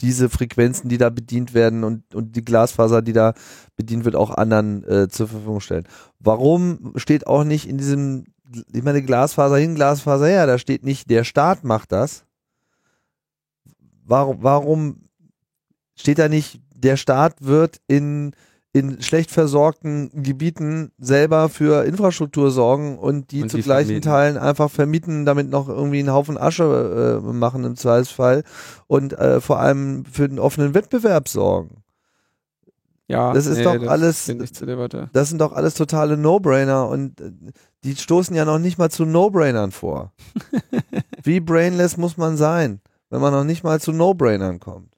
diese Frequenzen, die da bedient werden und, und die Glasfaser, die da bedient wird, auch anderen äh, zur Verfügung stellen? Warum steht auch nicht in diesem, ich meine, Glasfaser hin, Glasfaser her, da steht nicht, der Staat macht das. Warum, warum steht da nicht, der Staat wird in, in schlecht versorgten Gebieten selber für Infrastruktur sorgen und die Und zu die gleichen vermieten. Teilen einfach vermieten, damit noch irgendwie einen Haufen Asche äh, machen im Zweifelsfall und äh, vor allem für den offenen Wettbewerb sorgen. ja, Das ist doch alles- steht nicht zur Debatte. Das sind doch alles totale No-Brainer und äh, die stoßen ja noch nicht mal zu No-Brainern vor. Wie brainless muss man sein, wenn man noch nicht mal zu No-Brainern kommt?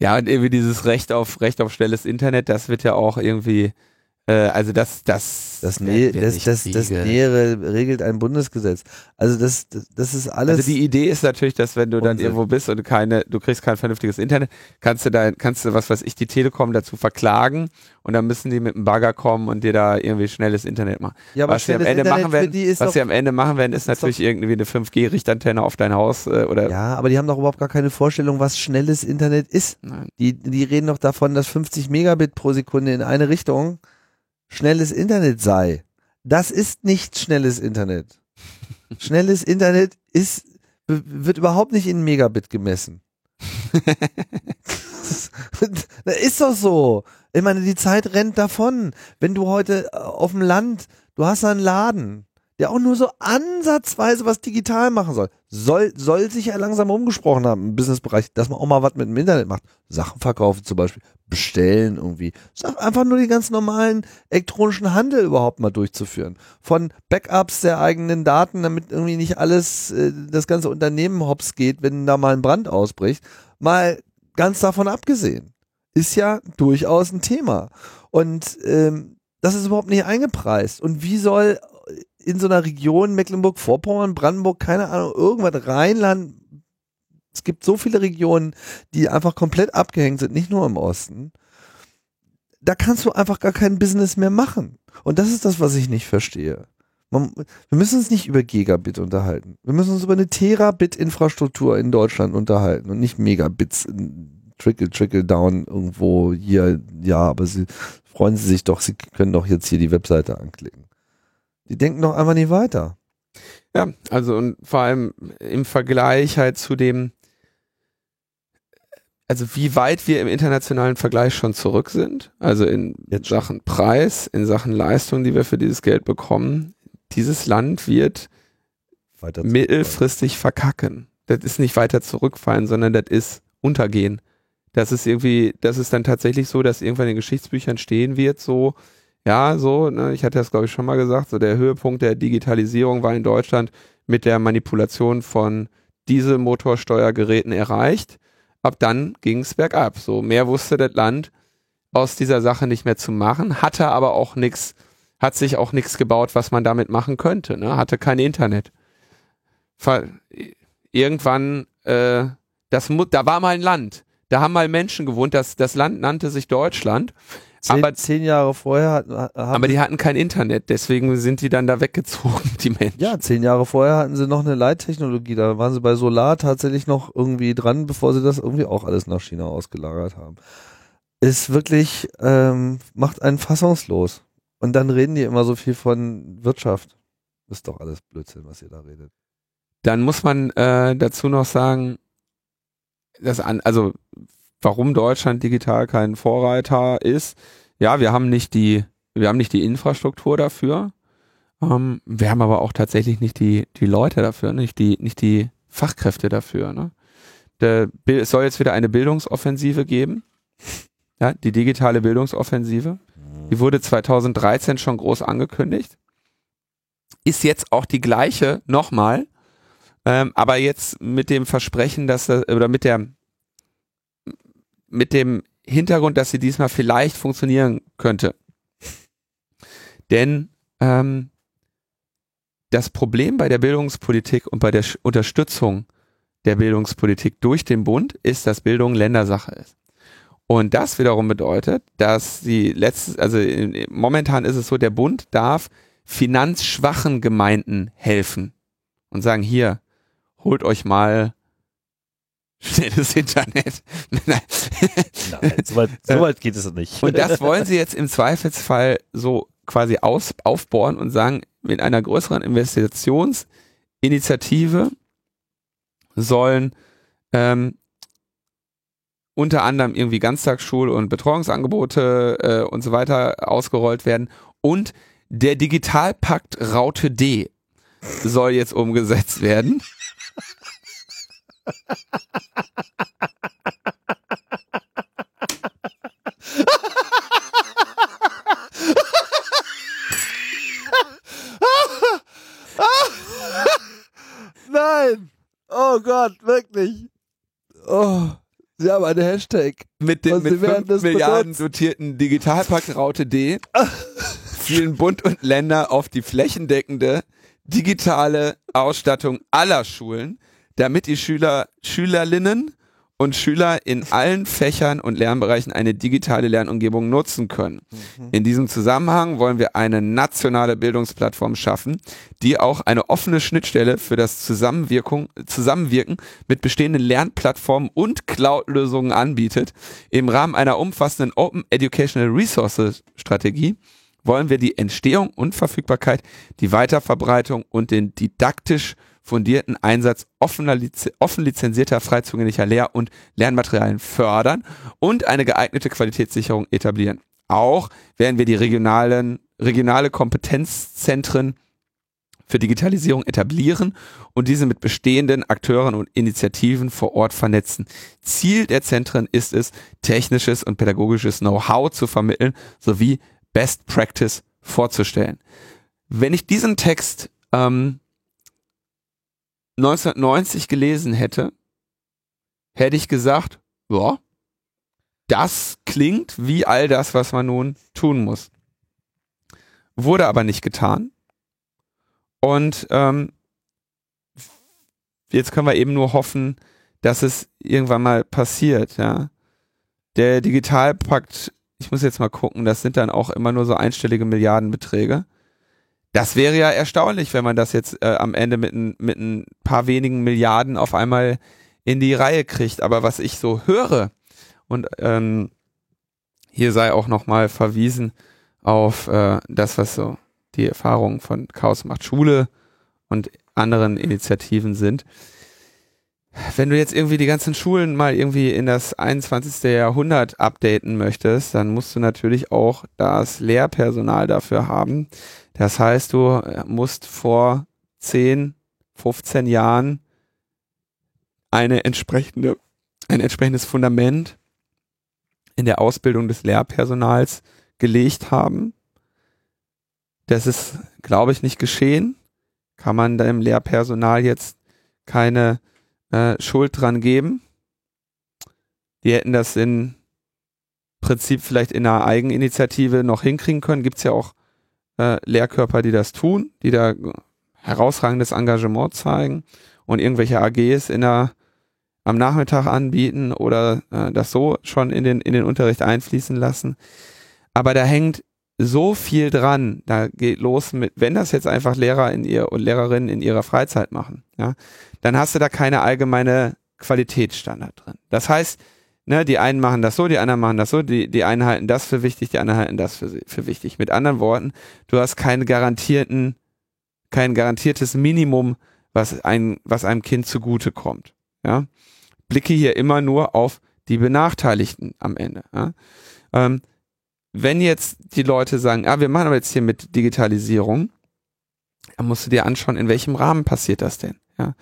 Ja, und irgendwie dieses Recht auf Recht auf schnelles Internet, das wird ja auch irgendwie, also das, das, Das, Nä das, das, das. Nähere regelt ein Bundesgesetz. Also das, das, das ist alles. Also die Idee ist natürlich, dass wenn du dann irgendwo bist und keine, du kriegst kein vernünftiges Internet, kannst du da, kannst du, was weiß ich, die Telekom dazu verklagen und dann müssen die mit einem Bagger kommen und dir da irgendwie schnelles Internet machen. ja, aber was sie am Ende Internet machen werden, was doch, sie am Ende machen werden, ist ist natürlich irgendwie eine 5G-Richtantenne auf dein Haus äh, oder Ja, aber die haben doch überhaupt gar keine Vorstellung, was schnelles Internet ist. Nein. Die, die reden doch davon, dass 50 Megabit pro Sekunde in eine Richtung schnelles Internet sei. Das ist nicht schnelles Internet. Schnelles Internet ist, wird überhaupt nicht in Megabit gemessen. das ist doch so. Ich meine, die Zeit rennt davon. Wenn du heute äh, auf dem Land, du hast einen Laden, der auch nur so ansatzweise was digital machen soll, soll, soll sich ja langsam umgesprochen haben im Businessbereich, dass man auch mal was mit dem Internet macht. Sachen verkaufen zum Beispiel, bestellen irgendwie. Einfach nur den ganz normalen elektronischen Handel überhaupt mal durchzuführen. Von Backups der eigenen Daten, damit irgendwie nicht alles, äh, das ganze Unternehmen hops geht, wenn da mal ein Brand ausbricht. Mal ganz davon abgesehen. Ist ja durchaus ein Thema. Und ähm, das ist überhaupt nicht eingepreist. Und wie soll in so einer Region Mecklenburg-Vorpommern, Brandenburg, keine Ahnung, irgendwas Rheinland, es gibt so viele Regionen, die einfach komplett abgehängt sind, nicht nur im Osten. Da kannst du einfach gar kein Business mehr machen. Und das ist das, was ich nicht verstehe. Man, wir müssen uns nicht über Gigabit unterhalten. Wir müssen uns über eine Terabit-Infrastruktur in Deutschland unterhalten und nicht Megabits, in Trickle, Trickle Down irgendwo hier. Ja, aber sie freuen Sie sich doch, Sie können doch jetzt hier die Webseite anklicken. Die denken doch einfach nicht weiter. Ja, also und vor allem im Vergleich halt zu dem, also wie weit wir im internationalen Vergleich schon zurück sind, also in Jetzt Sachen Preis, in Sachen Leistung, die wir für dieses Geld bekommen, dieses Land wird mittelfristig verkacken. Das ist nicht weiter zurückfallen, sondern das ist untergehen. Das ist irgendwie, das ist dann tatsächlich so, dass irgendwann in den Geschichtsbüchern stehen wird, so, ja, so, ne, ich hatte das glaube ich schon mal gesagt, so der Höhepunkt der Digitalisierung war in Deutschland mit der Manipulation von Dieselmotorsteuergeräten erreicht. Ab dann ging es bergab. So mehr wusste das Land aus dieser Sache nicht mehr zu machen, hatte aber auch nichts, hat sich auch nichts gebaut, was man damit machen könnte. Ne? Hatte kein Internet. Ver irgendwann, äh, das da war mal ein Land. Da haben mal Menschen gewohnt. Das, das Land nannte sich Deutschland. Zehn, aber- zehn Jahre vorher hat, haben Aber die hatten kein Internet, deswegen sind die dann da weggezogen, die Menschen. Ja, zehn Jahre vorher hatten sie noch eine Leittechnologie. Da waren sie bei Solar tatsächlich noch irgendwie dran, bevor sie das irgendwie auch alles nach China ausgelagert haben. Ist wirklich, ähm, macht einen fassungslos. Und dann reden die immer so viel von Wirtschaft. Ist doch alles Blödsinn, was ihr da redet. Dann muss man äh, dazu noch sagen, dass an, also warum Deutschland digital kein Vorreiter ist. Ja, wir haben nicht die, wir haben nicht die Infrastruktur dafür. Ähm, wir haben aber auch tatsächlich nicht die die Leute dafür, nicht die nicht die Fachkräfte dafür. Ne? Der, es soll jetzt wieder eine Bildungsoffensive geben. Ja, die digitale Bildungsoffensive. Die wurde 2013 schon groß angekündigt. Ist jetzt auch die gleiche nochmal. Ähm, aber jetzt mit dem Versprechen, dass das, oder mit der mit dem Hintergrund, dass sie diesmal vielleicht funktionieren könnte. Denn ähm, das Problem bei der Bildungspolitik und bei der Sch Unterstützung der Bildungspolitik durch den Bund ist, dass Bildung Ländersache ist. Und das wiederum bedeutet, dass die letztes, also momentan ist es so, der Bund darf finanzschwachen Gemeinden helfen und sagen, hier, holt euch mal schnelles Internet. Nein, so weit, so weit geht es nicht. Und das wollen sie jetzt im Zweifelsfall so quasi aus, aufbohren und sagen, mit einer größeren Investitionsinitiative sollen ähm, unter anderem irgendwie Ganztagsschul- und Betreuungsangebote äh, und so weiter ausgerollt werden. Und der Digitalpakt Raute D soll jetzt umgesetzt werden. Nein! Oh Gott, wirklich. Oh, sie haben eine Hashtag. mit dem mit werden 5 das Milliarden benutzt. dotierten Digitalpakt Raute D zielen Bund und Länder auf die flächendeckende digitale Ausstattung aller Schulen, damit die Schüler, Schülerinnen und Schüler in allen Fächern und Lernbereichen eine digitale Lernumgebung nutzen können. In diesem Zusammenhang wollen wir eine nationale Bildungsplattform schaffen, die auch eine offene Schnittstelle für das Zusammenwirken mit bestehenden Lernplattformen und Cloud-Lösungen anbietet. Im Rahmen einer umfassenden Open Educational Resources Strategie wollen wir die Entstehung und Verfügbarkeit, die Weiterverbreitung und den didaktisch fundierten Einsatz offener, offen lizenzierter, frei zugänglicher Lehr- und Lernmaterialien fördern und eine geeignete Qualitätssicherung etablieren. Auch werden wir die regionalen, regionale Kompetenzzentren für Digitalisierung etablieren und diese mit bestehenden Akteuren und Initiativen vor Ort vernetzen. Ziel der Zentren ist es, technisches und pädagogisches Know-how zu vermitteln sowie Best Practice vorzustellen. Wenn ich diesen Text ähm, 1990 gelesen hätte, hätte ich gesagt, ja, das klingt wie all das, was man nun tun muss. Wurde aber nicht getan. Und ähm, jetzt können wir eben nur hoffen, dass es irgendwann mal passiert, ja. Der Digitalpakt, ich muss jetzt mal gucken, das sind dann auch immer nur so einstellige Milliardenbeträge. Das wäre ja erstaunlich, wenn man das jetzt äh, am Ende mit, ein- mit ein paar wenigen Milliarden auf einmal in die Reihe kriegt. Aber was ich so höre, und ähm, hier sei auch nochmal verwiesen auf äh, das, was so die Erfahrungen von Chaos macht Schule und anderen Initiativen sind. Wenn du jetzt irgendwie die ganzen Schulen mal irgendwie in das 21. Jahrhundert updaten möchtest, dann musst du natürlich auch das Lehrpersonal dafür haben. Das heißt, du musst vor 10, 15 Jahren eine entsprechende, ein entsprechendes Fundament in der Ausbildung des Lehrpersonals gelegt haben. Das ist, glaube ich, nicht geschehen. Kann man dem Lehrpersonal jetzt keine äh, Schuld dran geben. Die hätten das in Prinzip vielleicht in einer Eigeninitiative noch hinkriegen können. Gibt es ja auch äh, Lehrkörper, die das tun, die da herausragendes Engagement zeigen und irgendwelche AGs in der am Nachmittag anbieten oder äh, das so schon in den, in den Unterricht einfließen lassen. Aber da hängt so viel dran. Da geht los mit, wenn das jetzt einfach Lehrer in ihr und Lehrerinnen in ihrer Freizeit machen, ja, dann hast du da keine allgemeine Qualitätsstandard drin. Das heißt, ne, die einen machen das so, die anderen machen das so, die, die einen halten das für wichtig, die anderen halten das für, für wichtig. Mit anderen Worten, du hast keinen garantierten, kein garantiertes Minimum, was ein, was einem Kind zugute kommt. Ja blicke hier immer nur auf die Benachteiligten am Ende. Ja? Ähm, wenn jetzt die Leute sagen, ah, wir machen aber jetzt hier mit Digitalisierung, dann musst du dir anschauen, in welchem Rahmen passiert das denn? Ja?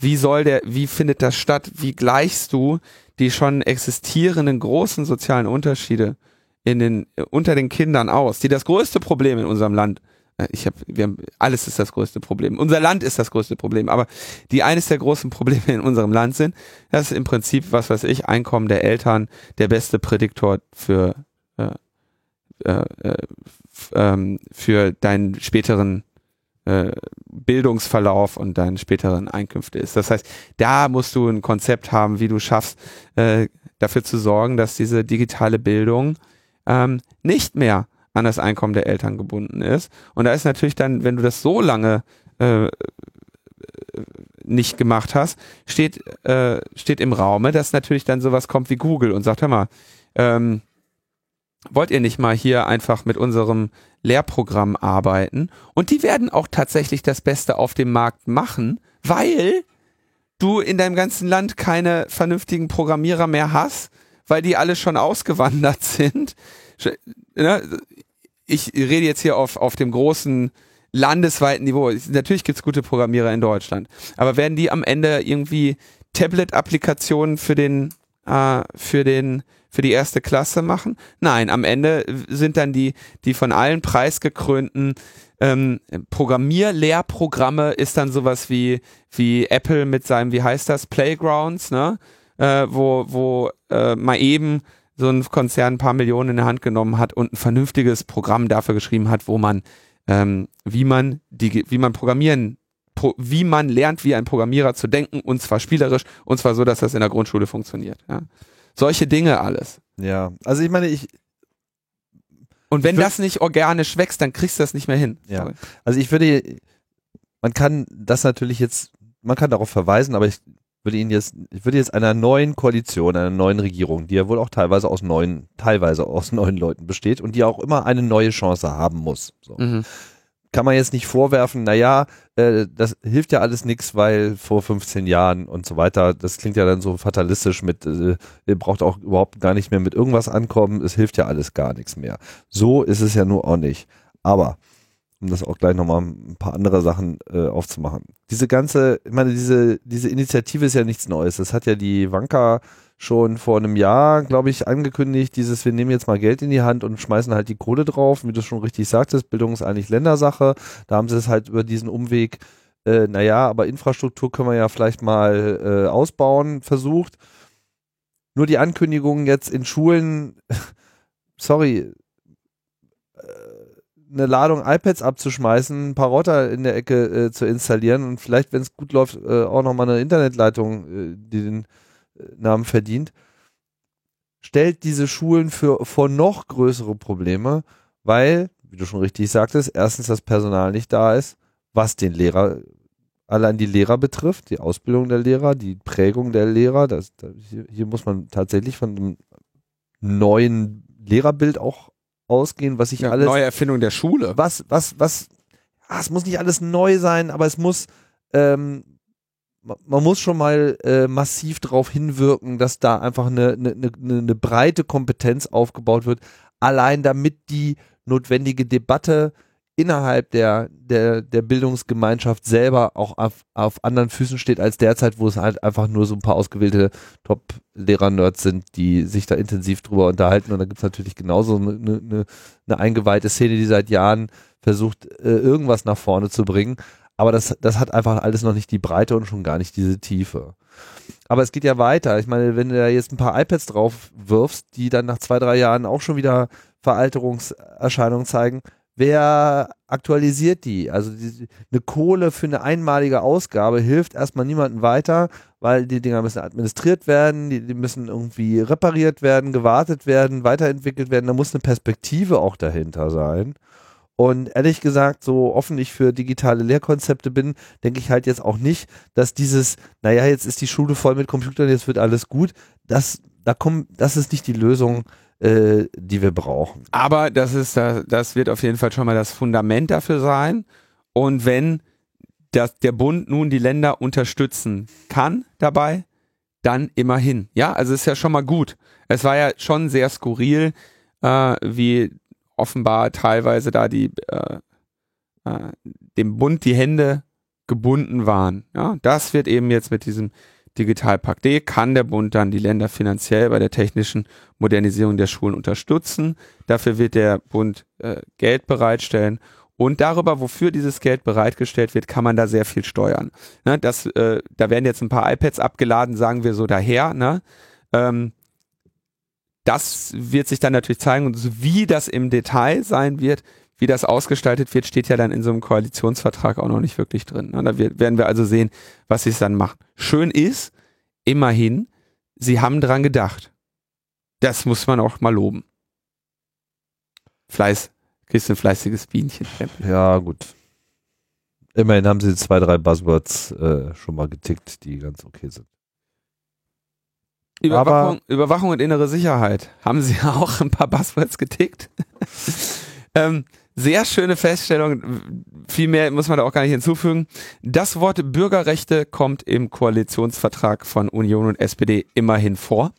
Wie soll der, wie findet das statt? Wie gleichst du die schon existierenden großen sozialen Unterschiede in den, unter den Kindern aus, die das größte Problem in unserem Land äh, ich habe, wir haben, alles ist das größte Problem. Unser Land ist das größte Problem. Aber die eines der großen Probleme in unserem Land sind, das ist im Prinzip, was weiß ich, Einkommen der Eltern der beste Prädiktor für äh, äh, äh ähm, für deinen späteren äh, Bildungsverlauf und deinen späteren Einkünfte ist. Das heißt, da musst du ein Konzept haben, wie du schaffst, äh, dafür zu sorgen, dass diese digitale Bildung ähm, nicht mehr an das Einkommen der Eltern gebunden ist. Und da ist natürlich dann, wenn du das so lange äh, nicht gemacht hast, steht, äh, steht im Raume, dass natürlich dann sowas kommt wie Google und sagt, hör mal, ähm, wollt ihr nicht mal hier einfach mit unserem Lehrprogramm arbeiten? Und die werden auch tatsächlich das Beste auf dem Markt machen, weil du in deinem ganzen Land keine vernünftigen Programmierer mehr hast, weil die alle schon ausgewandert sind. Ne, ich rede jetzt hier auf, auf dem großen landesweiten Niveau. Natürlich gibt's gute Programmierer in Deutschland, aber werden die am Ende irgendwie Tablet-Applikationen für den äh, für den für die erste Klasse machen? Nein, am Ende sind dann die die von allen preisgekrönten ähm, Programmierlehrprogramme ist dann sowas wie wie Apple mit seinem wie heißt das Playgrounds, ne? Äh, wo wo äh, mal eben so ein Konzern ein paar Millionen in der Hand genommen hat und ein vernünftiges Programm dafür geschrieben hat, wo man, ähm, wie man die, wie man programmieren, pro, wie man lernt, wie ein Programmierer zu denken, und zwar spielerisch, und zwar so, dass das in der Grundschule funktioniert. Ja. Solche Dinge alles. Ja, also ich meine, ich. Und wenn das nicht organisch wächst, dann kriegst du das nicht mehr hin. Ja. Sorry. Also ich würde, man kann das natürlich jetzt, man kann darauf verweisen, aber ich würde ihn jetzt, ich würde jetzt einer neuen Koalition, einer neuen Regierung, die ja wohl auch teilweise aus neuen, teilweise aus neuen Leuten besteht und die auch immer eine neue Chance haben muss. So. Mhm. Kann man jetzt nicht vorwerfen, naja, äh, das hilft ja alles nichts, weil vor 15 Jahren und so weiter, das klingt ja dann so fatalistisch mit, äh, ihr braucht auch überhaupt gar nicht mehr mit irgendwas ankommen, es hilft ja alles gar nichts mehr. So ist es ja nur auch nicht. Aber um das auch gleich nochmal ein paar andere Sachen äh, aufzumachen. Diese ganze, ich meine, diese, diese Initiative ist ja nichts Neues. Das hat ja die Wanka schon vor einem Jahr, glaube ich, angekündigt, dieses, wir nehmen jetzt mal Geld in die Hand und schmeißen halt die Kohle drauf, wie du schon richtig sagtest, Bildung ist eigentlich Ländersache. Da haben sie es halt über diesen Umweg, äh, naja, aber Infrastruktur können wir ja vielleicht mal äh, ausbauen, versucht. Nur die Ankündigungen jetzt in Schulen, sorry, eine Ladung iPads abzuschmeißen, ein paar Router in der Ecke äh, zu installieren und vielleicht, wenn es gut läuft, äh, auch nochmal eine Internetleitung, äh, die den äh, Namen verdient, stellt diese Schulen für, vor noch größere Probleme, weil, wie du schon richtig sagtest, erstens das Personal nicht da ist, was den Lehrer, allein die Lehrer betrifft, die Ausbildung der Lehrer, die Prägung der Lehrer, das, das hier, hier muss man tatsächlich von einem neuen Lehrerbild auch ausgehen, was ich ja, alles. Neue Erfindung der Schule. Was, was, was, ah, es muss nicht alles neu sein, aber es muss, ähm, man muss schon mal äh, massiv darauf hinwirken, dass da einfach eine, eine, eine, breite Kompetenz aufgebaut wird, allein damit die notwendige Debatte innerhalb der, der, der Bildungsgemeinschaft selber auch auf, auf anderen Füßen steht als derzeit, wo es halt einfach nur so ein paar ausgewählte Top-Lehrer-Nerds sind, die sich da intensiv drüber unterhalten. Und da gibt es natürlich genauso eine, eine, eine eingeweihte Szene, die seit Jahren versucht, äh, irgendwas nach vorne zu bringen. Aber das, das hat einfach alles noch nicht die Breite und schon gar nicht diese Tiefe. Aber es geht ja weiter. Ich meine, wenn du da jetzt ein paar iPads drauf wirfst, die dann nach zwei, drei Jahren auch schon wieder Veralterungserscheinungen zeigen, wer aktualisiert die? Also die, eine Kohle für eine einmalige Ausgabe hilft erstmal niemandem weiter, weil die Dinger müssen administriert werden, die, die müssen irgendwie repariert werden, gewartet werden, weiterentwickelt werden. Da muss eine Perspektive auch dahinter sein. Und ehrlich gesagt, so offen ich für digitale Lehrkonzepte bin, denke ich halt jetzt auch nicht, dass dieses, naja, jetzt ist die Schule voll mit Computern, jetzt wird alles gut, das, da kommt, das ist nicht die Lösung, äh, die wir brauchen. Aber das ist, das wird auf jeden Fall schon mal das Fundament dafür sein. Und wenn das, der Bund nun die Länder unterstützen kann dabei, dann immerhin. Ja, also ist ja schon mal gut. Es war ja schon sehr skurril, äh, wie offenbar teilweise da die äh, äh, dem Bund die Hände gebunden waren. Ja, das wird eben jetzt mit diesem Digitalpakt D kann der Bund dann die Länder finanziell bei der technischen Modernisierung der Schulen unterstützen. Dafür wird der Bund äh, Geld bereitstellen. Und darüber, wofür dieses Geld bereitgestellt wird, kann man da sehr viel steuern. Ne, das, äh, da werden jetzt ein paar iPads abgeladen, sagen wir so daher. Ne? Ähm, das wird sich dann natürlich zeigen und wie das im Detail sein wird, wie das ausgestaltet wird, steht ja dann in so einem Koalitionsvertrag auch noch nicht wirklich drin. Ne? Da werden wir also sehen, was sie es dann machen. Schön ist, immerhin, sie haben dran gedacht. Das muss man auch mal loben. Fleiß, kriegst du ein fleißiges Bienchen. Ja, gut. Immerhin haben sie zwei, drei Buzzwords äh, schon mal getickt, die ganz okay sind. Überwachung, Überwachung und innere Sicherheit. Haben Sie auch ein paar Buzzwords getickt? ähm, sehr schöne Feststellung. Viel mehr muss man da auch gar nicht hinzufügen. Das Wort Bürgerrechte kommt im Koalitionsvertrag von Union und SPD immerhin vor.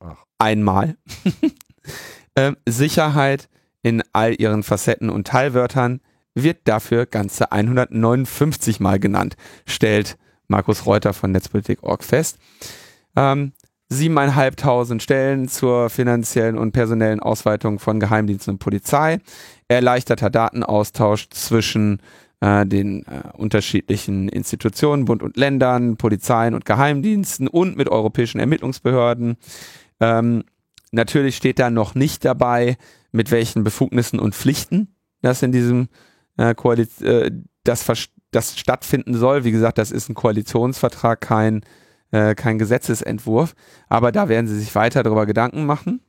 Ach. Einmal. ähm, Sicherheit in all ihren Facetten und Teilwörtern wird dafür ganze 159 Mal genannt, stellt Markus Reuter von Netzpolitik.org fest. Ähm, siebeneinhalbtausend Stellen zur finanziellen und personellen Ausweitung von Geheimdiensten und Polizei, erleichterter Datenaustausch zwischen äh, den äh, unterschiedlichen Institutionen, Bund und Ländern, Polizeien und Geheimdiensten und mit europäischen Ermittlungsbehörden. Ähm, natürlich steht da noch nicht dabei, mit welchen Befugnissen und Pflichten das in diesem äh, Koaliz äh, das, das stattfinden soll. Wie gesagt, das ist ein Koalitionsvertrag, kein äh, kein Gesetzesentwurf, aber da werden sie sich weiter darüber Gedanken machen.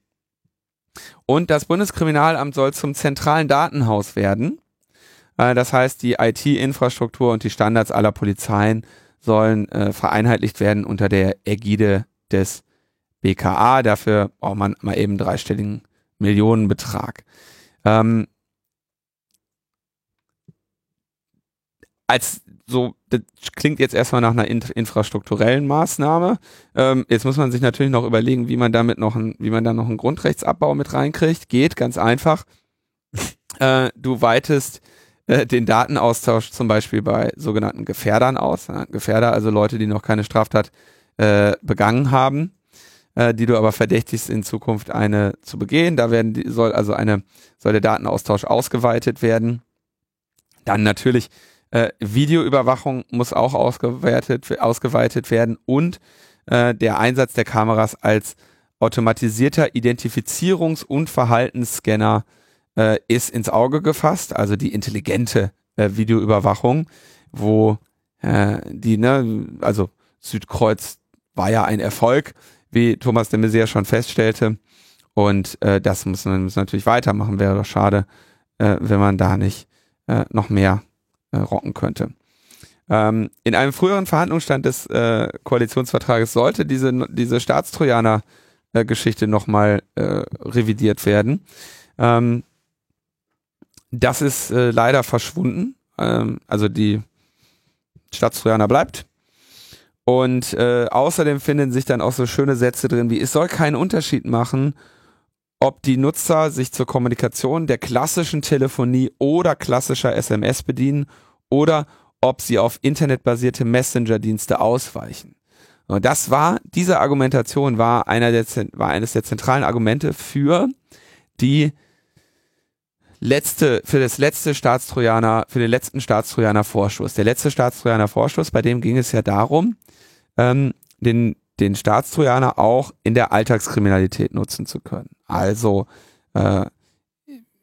Und das Bundeskriminalamt soll zum zentralen Datenhaus werden. Äh, das heißt, die IT-Infrastruktur und die Standards aller Polizeien sollen äh, vereinheitlicht werden unter der Ägide des BKA. Dafür braucht man mal eben dreistelligen Millionenbetrag. Ähm, als so, das klingt jetzt erstmal nach einer infrastrukturellen Maßnahme. Ähm, jetzt muss man sich natürlich noch überlegen, wie man damit noch ein, wie man da noch einen Grundrechtsabbau mit reinkriegt. Geht ganz einfach. äh, du weitest äh, den Datenaustausch zum Beispiel bei sogenannten Gefährdern aus. Gefährder, also Leute, die noch keine Straftat äh, begangen haben, äh, die du aber verdächtigst, in Zukunft eine zu begehen. Da werden die, soll also eine, soll der Datenaustausch ausgeweitet werden. Dann natürlich äh, Videoüberwachung muss auch ausgewertet, ausgeweitet werden und äh, der Einsatz der Kameras als automatisierter Identifizierungs- und Verhaltensscanner äh, ist ins Auge gefasst, also die intelligente äh, Videoüberwachung, wo äh, die, ne, also Südkreuz war ja ein Erfolg, wie Thomas de Maizière schon feststellte. Und äh, das muss man natürlich weitermachen. Wäre doch schade, äh, wenn man da nicht äh, noch mehr äh, rocken könnte. Ähm, in einem früheren Verhandlungsstand des äh, Koalitionsvertrages sollte diese, diese Staatstrojaner-Geschichte äh, nochmal äh, revidiert werden. Ähm, das ist äh, leider verschwunden ähm, also die Staatstrojaner bleibt. Und äh, außerdem finden sich dann auch so schöne Sätze drin wie, es soll keinen Unterschied machen, ob die Nutzer sich zur Kommunikation der klassischen Telefonie oder klassischer SMS bedienen oder ob sie auf internetbasierte Messenger-Dienste ausweichen. Und das war, diese Argumentation war einer der, war eines der zentralen Argumente für die letzte, für das letzte Staatstrojaner, für den letzten Staatstrojaner Vorschuss. Der letzte Staatstrojaner Vorschuss, bei dem ging es ja darum, ähm, den, den Staatstrojaner auch in der Alltagskriminalität nutzen zu können. Also, äh,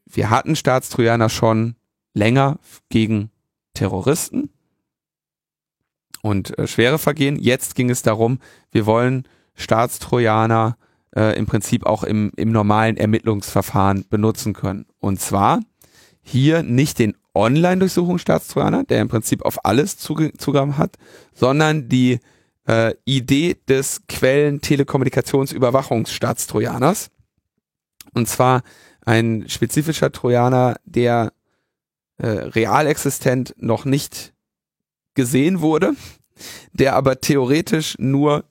wir hatten Staatstrojaner schon länger gegen Terroristen und äh, schwere Vergehen. Jetzt ging es darum, wir wollen Staatstrojaner äh, im Prinzip auch im, im normalen Ermittlungsverfahren benutzen können. Und zwar hier nicht den Online-Durchsuchungsstaatstrojaner, der im Prinzip auf alles Zugang hat, sondern die äh, Idee des Quellen-Telekommunikationsüberwachungsstaatstrojaners. Und zwar ein spezifischer Trojaner, der äh, real existent noch nicht gesehen wurde, der aber theoretisch nur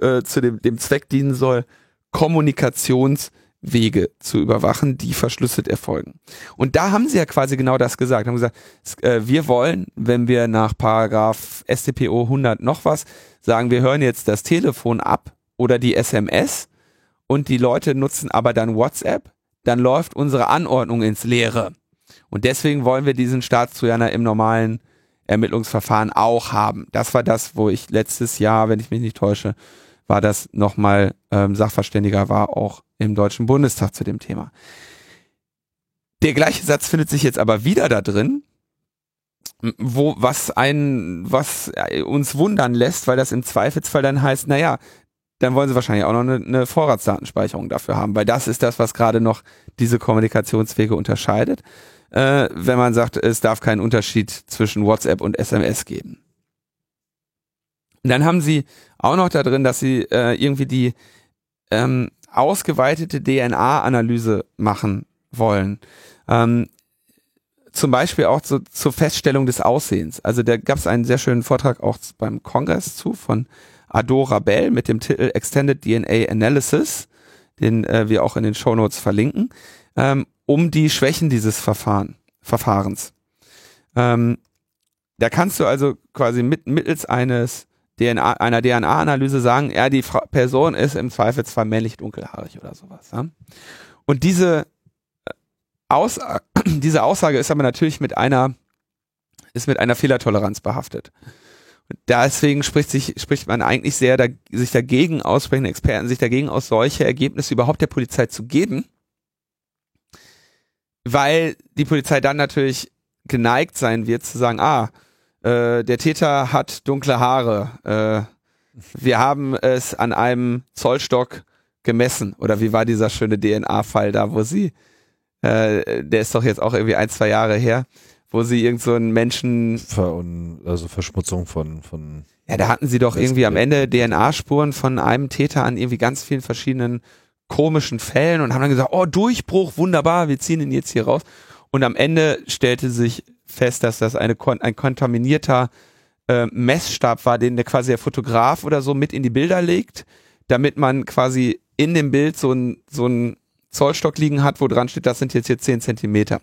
äh, zu dem, dem Zweck dienen soll, Kommunikationswege zu überwachen, die verschlüsselt erfolgen. Und da haben sie ja quasi genau das gesagt. Haben gesagt, äh, wir wollen, wenn wir nach Paragraph StPO 100 noch was sagen, wir hören jetzt das Telefon ab oder die SMS und die Leute nutzen aber dann WhatsApp, dann läuft unsere Anordnung ins Leere. Und deswegen wollen wir diesen Staatstrojaner im normalen Ermittlungsverfahren auch haben. Das war das, wo ich letztes Jahr, wenn ich mich nicht täusche, war das nochmal ähm, Sachverständiger war auch im Deutschen Bundestag zu dem Thema. Der gleiche Satz findet sich jetzt aber wieder da drin, wo was ein was uns wundern lässt, weil das im Zweifelsfall dann heißt, naja, dann wollen sie wahrscheinlich auch noch eine, eine Vorratsdatenspeicherung dafür haben, weil das ist das, was gerade noch diese Kommunikationswege unterscheidet äh, wenn man sagt, es darf keinen Unterschied zwischen WhatsApp und SMS geben. Und dann haben sie auch noch da drin, dass sie äh, irgendwie die ähm, ausgeweitete DNA-Analyse machen wollen. Ähm, zum Beispiel auch so, zur Feststellung des Aussehens. Also da gab es einen sehr schönen Vortrag auch beim Kongress zu von Adora Bell mit dem Titel Extended DNA Analysis, den äh, wir auch in den Show Notes verlinken. Ähm, um die Schwächen dieses Verfahren, Verfahrens. Ähm, da kannst du also quasi mit, mittels eines DNA, einer DNA-Analyse sagen, ja, die Fra Person ist im Zweifelsfall männlich dunkelhaarig oder sowas. Ja? Und diese, äh, Aus diese Aussage ist aber natürlich mit einer, ist mit einer Fehlertoleranz behaftet. Deswegen spricht sich, spricht man eigentlich sehr, da, sich dagegen aussprechende Experten sich dagegen aus, solche Ergebnisse überhaupt der Polizei zu geben, weil die Polizei dann natürlich geneigt sein wird zu sagen, ah, äh, der Täter hat dunkle Haare, äh, wir haben es an einem Zollstock gemessen. Oder wie war dieser schöne DNA-Fall da, wo sie, äh, der ist doch jetzt auch irgendwie ein, zwei Jahre her, wo sie irgend so einen Menschen. Ver also Verschmutzung von, von. Ja, da hatten sie doch irgendwie am Ende DNA-Spuren von einem Täter an irgendwie ganz vielen verschiedenen komischen Fällen und haben dann gesagt, oh, Durchbruch, wunderbar, wir ziehen ihn jetzt hier raus. Und am Ende stellte sich fest, dass das eine, ein kontaminierter äh, Messstab war, den der quasi der Fotograf oder so mit in die Bilder legt, damit man quasi in dem Bild so ein, so ein Zollstock liegen hat, wo dran steht, das sind jetzt hier zehn Zentimeter.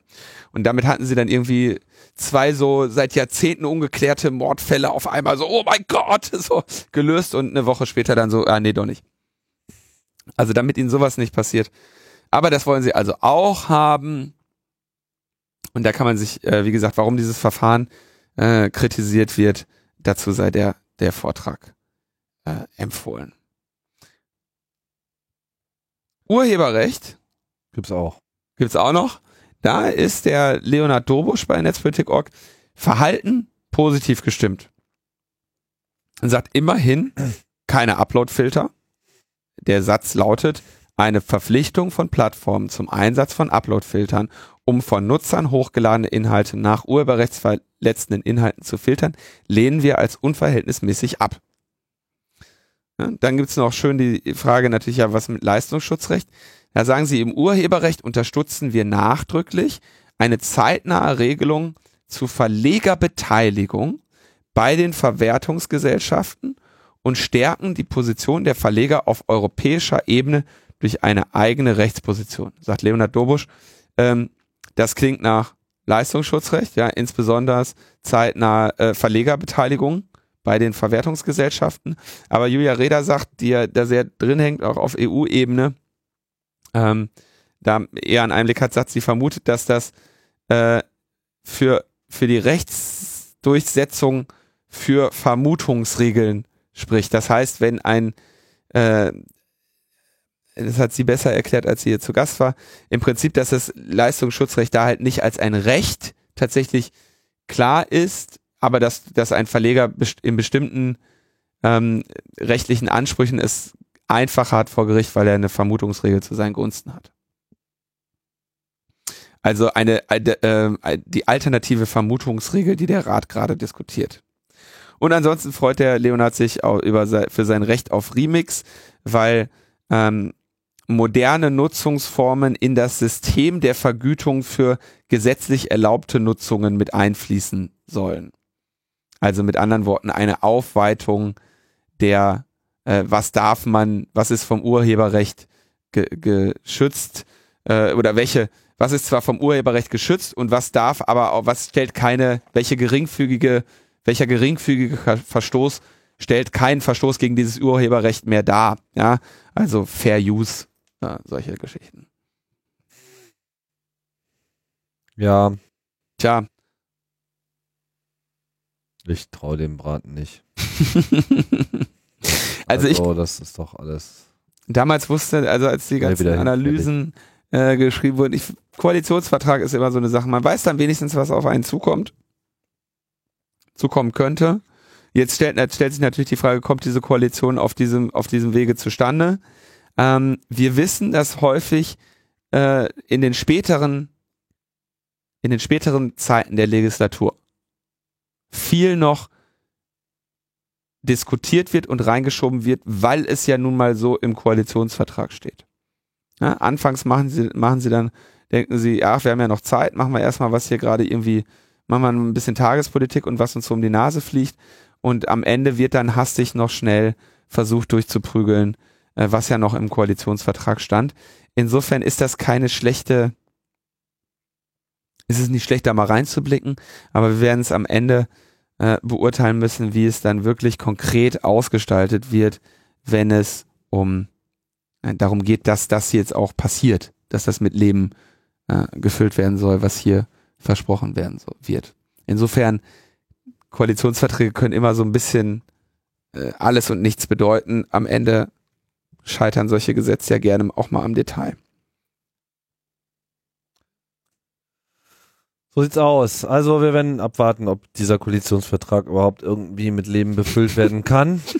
Und damit hatten sie dann irgendwie zwei so seit Jahrzehnten ungeklärte Mordfälle auf einmal so, oh mein Gott, so gelöst und eine Woche später dann so, ah nee, doch nicht. Also damit ihnen sowas nicht passiert. Aber das wollen sie also auch haben. Und da kann man sich, äh, wie gesagt, warum dieses Verfahren äh, kritisiert wird, dazu sei der, der Vortrag äh, empfohlen. Urheberrecht. Gibt's auch. Gibt's auch noch. Da ist der Leonard Dobusch bei Netzpolitik.org Verhalten positiv gestimmt. Und sagt immerhin keine Upload-Filter der Satz lautet, eine Verpflichtung von Plattformen zum Einsatz von Upload-Filtern, um von Nutzern hochgeladene Inhalte nach urheberrechtsverletzenden Inhalten zu filtern, lehnen wir als unverhältnismäßig ab. Dann gibt's noch schön die Frage natürlich ja, was mit Leistungsschutzrecht? Da sagen sie, im Urheberrecht unterstützen wir nachdrücklich eine zeitnahe Regelung zu Verlegerbeteiligung bei den Verwertungsgesellschaften und stärken die Position der Verleger auf europäischer Ebene durch eine eigene Rechtsposition, sagt Leonhard Dobusch. Ähm, das klingt nach Leistungsschutzrecht, ja, insbesondere zeitnah äh, Verlegerbeteiligung bei den Verwertungsgesellschaften. Aber Julia Reda sagt, die ja da sehr drin hängt, auch auf EU-Ebene, ähm, da eher einen Einblick hat, sagt sie vermutet, dass das äh, für, für die Rechtsdurchsetzung für Vermutungsregeln spricht. Das heißt, wenn ein, äh, das hat sie besser erklärt, als sie hier zu Gast war, im Prinzip, dass das Leistungsschutzrecht da halt nicht als ein Recht tatsächlich klar ist, aber dass, dass ein Verleger in bestimmten ähm, rechtlichen Ansprüchen es einfacher hat vor Gericht, weil er eine Vermutungsregel zu seinen Gunsten hat. Also eine, eine äh, die alternative Vermutungsregel, die der Rat gerade diskutiert. Und ansonsten freut der Leonard sich auch über sein, für sein Recht auf Remix, weil ähm, moderne Nutzungsformen in das System der Vergütung für gesetzlich erlaubte Nutzungen mit einfließen sollen. Also mit anderen Worten eine Aufweitung der, äh, was darf man, was ist vom Urheberrecht ge geschützt äh, oder welche, was ist zwar vom Urheberrecht geschützt und was darf, aber auch, was stellt keine, welche geringfügige welcher geringfügige Verstoß stellt keinen Verstoß gegen dieses Urheberrecht mehr dar. Ja, also Fair Use, ja, solche Geschichten. Ja. Tja. Ich traue dem Braten nicht. also, also ich. das ist doch alles. Damals wusste, also als die ganzen Analysen äh, geschrieben wurden, ich, Koalitionsvertrag ist immer so eine Sache. Man weiß dann wenigstens, was auf einen zukommt zukommen könnte. Jetzt stellt, stellt sich natürlich die Frage, kommt diese Koalition auf diesem, auf diesem Wege zustande? Ähm, wir wissen, dass häufig äh, in den späteren, in den späteren Zeiten der Legislatur viel noch diskutiert wird und reingeschoben wird, weil es ja nun mal so im Koalitionsvertrag steht. Ja, anfangs machen sie, machen sie dann, denken sie, ach, wir haben ja noch Zeit, machen wir erstmal, was hier gerade irgendwie machen wir ein bisschen Tagespolitik und was uns so um die Nase fliegt. Und am Ende wird dann hastig noch schnell versucht durchzuprügeln, äh, was ja noch im Koalitionsvertrag stand. Insofern ist das keine schlechte, ist es nicht schlecht, da mal reinzublicken, aber wir werden es am Ende äh, beurteilen müssen, wie es dann wirklich konkret ausgestaltet wird, wenn es um äh, darum geht, dass das jetzt auch passiert, dass das mit Leben äh, gefüllt werden soll, was hier versprochen werden so, wird. Insofern, Koalitionsverträge können immer so ein bisschen äh, alles und nichts bedeuten. Am Ende scheitern solche Gesetze ja gerne auch mal am Detail. So sieht's aus. Also wir werden abwarten, ob dieser Koalitionsvertrag überhaupt irgendwie mit Leben befüllt werden kann.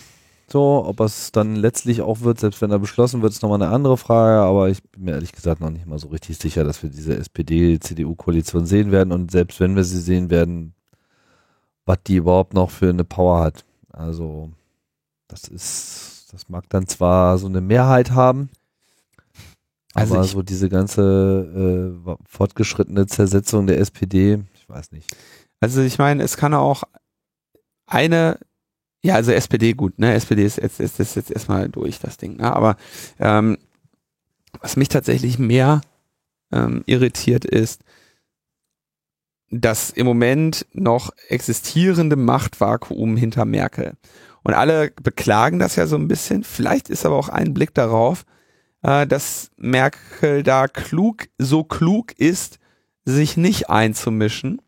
So, ob es dann letztlich auch wird, selbst wenn er beschlossen wird, ist nochmal eine andere Frage, aber ich bin mir ehrlich gesagt noch nicht mal so richtig sicher, dass wir diese SPD-CDU-Koalition sehen werden und selbst wenn wir sie sehen werden, was die überhaupt noch für eine Power hat. Also, das ist, das mag dann zwar so eine Mehrheit haben, also aber so diese ganze äh, fortgeschrittene Zersetzung der SPD, ich weiß nicht. Also ich meine, es kann auch eine ja, also SPD gut, ne? SPD ist jetzt, ist, ist jetzt erstmal durch, das Ding. Ne? Aber ähm, was mich tatsächlich mehr ähm, irritiert ist, das im Moment noch existierende Machtvakuum hinter Merkel. Und alle beklagen das ja so ein bisschen. Vielleicht ist aber auch ein Blick darauf, äh, dass Merkel da klug, so klug ist, sich nicht einzumischen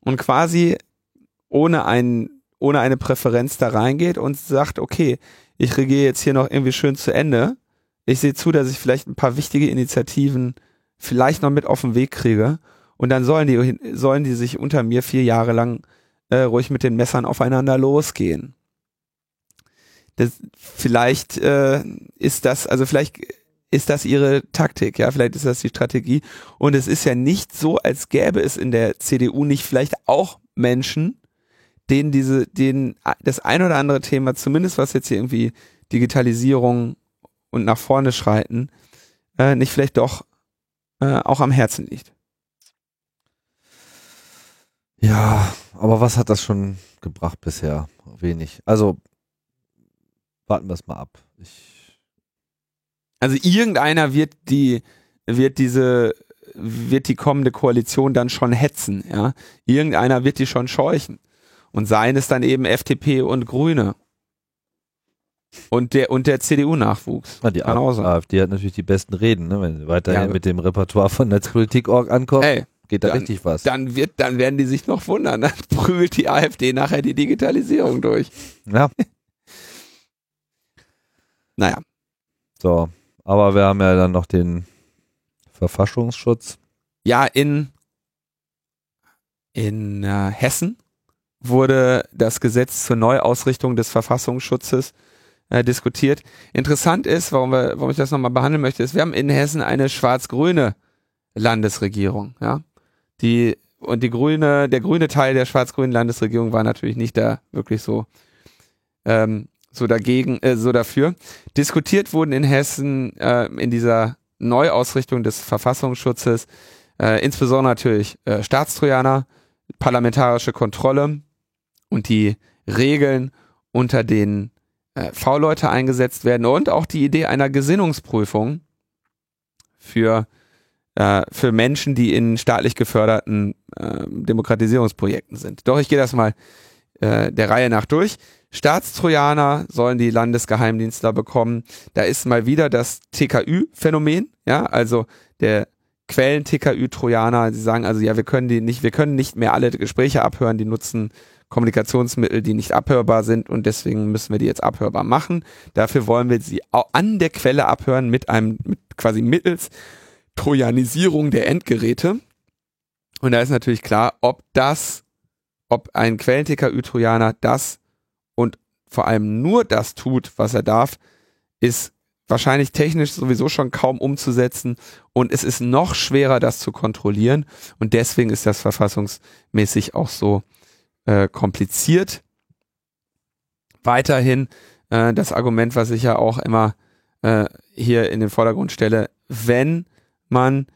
und quasi ohne einen ohne eine Präferenz da reingeht und sagt, okay, ich regiere jetzt hier noch irgendwie schön zu Ende. Ich sehe zu, dass ich vielleicht ein paar wichtige Initiativen vielleicht noch mit auf den Weg kriege. Und dann sollen die, sollen die sich unter mir vier Jahre lang äh, ruhig mit den Messern aufeinander losgehen. Das, vielleicht äh, ist das, also vielleicht ist das ihre Taktik, ja, vielleicht ist das die Strategie. Und es ist ja nicht so, als gäbe es in der CDU nicht vielleicht auch Menschen, denen diese, denen das ein oder andere Thema, zumindest was jetzt hier irgendwie Digitalisierung und nach vorne schreiten, äh, nicht vielleicht doch äh, auch am Herzen liegt. Ja, aber was hat das schon gebracht bisher? Wenig. Also warten wir es mal ab. Ich Also irgendeiner wird die, wird diese, wird die kommende Koalition dann schon hetzen, ja. Irgendeiner wird die schon scheuchen. Und seien es dann eben FDP und Grüne. Und der, und der CDU-Nachwuchs. Ah, die Kann auch sein. AfD hat natürlich die besten Reden, ne? wenn sie weiterhin Ja, mit dem Repertoire von Netzpolitik.org ankommt, Ey, geht da dann- richtig was. dann wird, dann werden die sich noch wundern. Dann prügelt die AfD nachher die Digitalisierung durch. ja, Naja. so. Aber wir haben ja dann noch den Verfassungsschutz. Ja, in, in äh, Hessen wurde das Gesetz zur Neuausrichtung des Verfassungsschutzes äh, diskutiert. Interessant ist, warum, wir, warum ich das nochmal behandeln möchte, ist, wir haben in Hessen eine schwarz-grüne Landesregierung, ja. Die, und die grüne, der grüne Teil der schwarz-grünen Landesregierung war natürlich nicht da wirklich so, ähm, so dagegen, äh, so dafür. Diskutiert wurden in Hessen äh, in dieser Neuausrichtung des Verfassungsschutzes äh, insbesondere natürlich äh, Staatstrojaner, parlamentarische Kontrolle und die Regeln, unter denen äh, V-Leute eingesetzt werden und auch die Idee einer Gesinnungsprüfung für, äh, für Menschen, die in staatlich geförderten äh, Demokratisierungsprojekten sind. Doch ich gehe das mal äh, der Reihe nach durch. Staatstrojaner sollen die Landesgeheimdienstler bekommen. Da ist mal wieder das TKÜ-Phänomen, ja, also der Quellen TKÜ-Trojaner, sie sagen also, ja, wir können die nicht, wir können nicht mehr alle Gespräche abhören, die nutzen Kommunikationsmittel, die nicht abhörbar sind und deswegen müssen wir die jetzt abhörbar machen. Dafür wollen wir sie an der Quelle abhören mit einem, mit quasi mittels Trojanisierung der Endgeräte. Und da ist natürlich klar, ob das, ob ein Quellen-TKÜ-Trojaner das und vor allem nur das tut, was er darf, ist wahrscheinlich technisch sowieso schon kaum umzusetzen und es ist noch schwerer, das zu kontrollieren und deswegen ist das verfassungsmäßig auch so äh, kompliziert. Weiterhin äh, das Argument, was ich ja auch immer äh, hier in den Vordergrund stelle, wenn man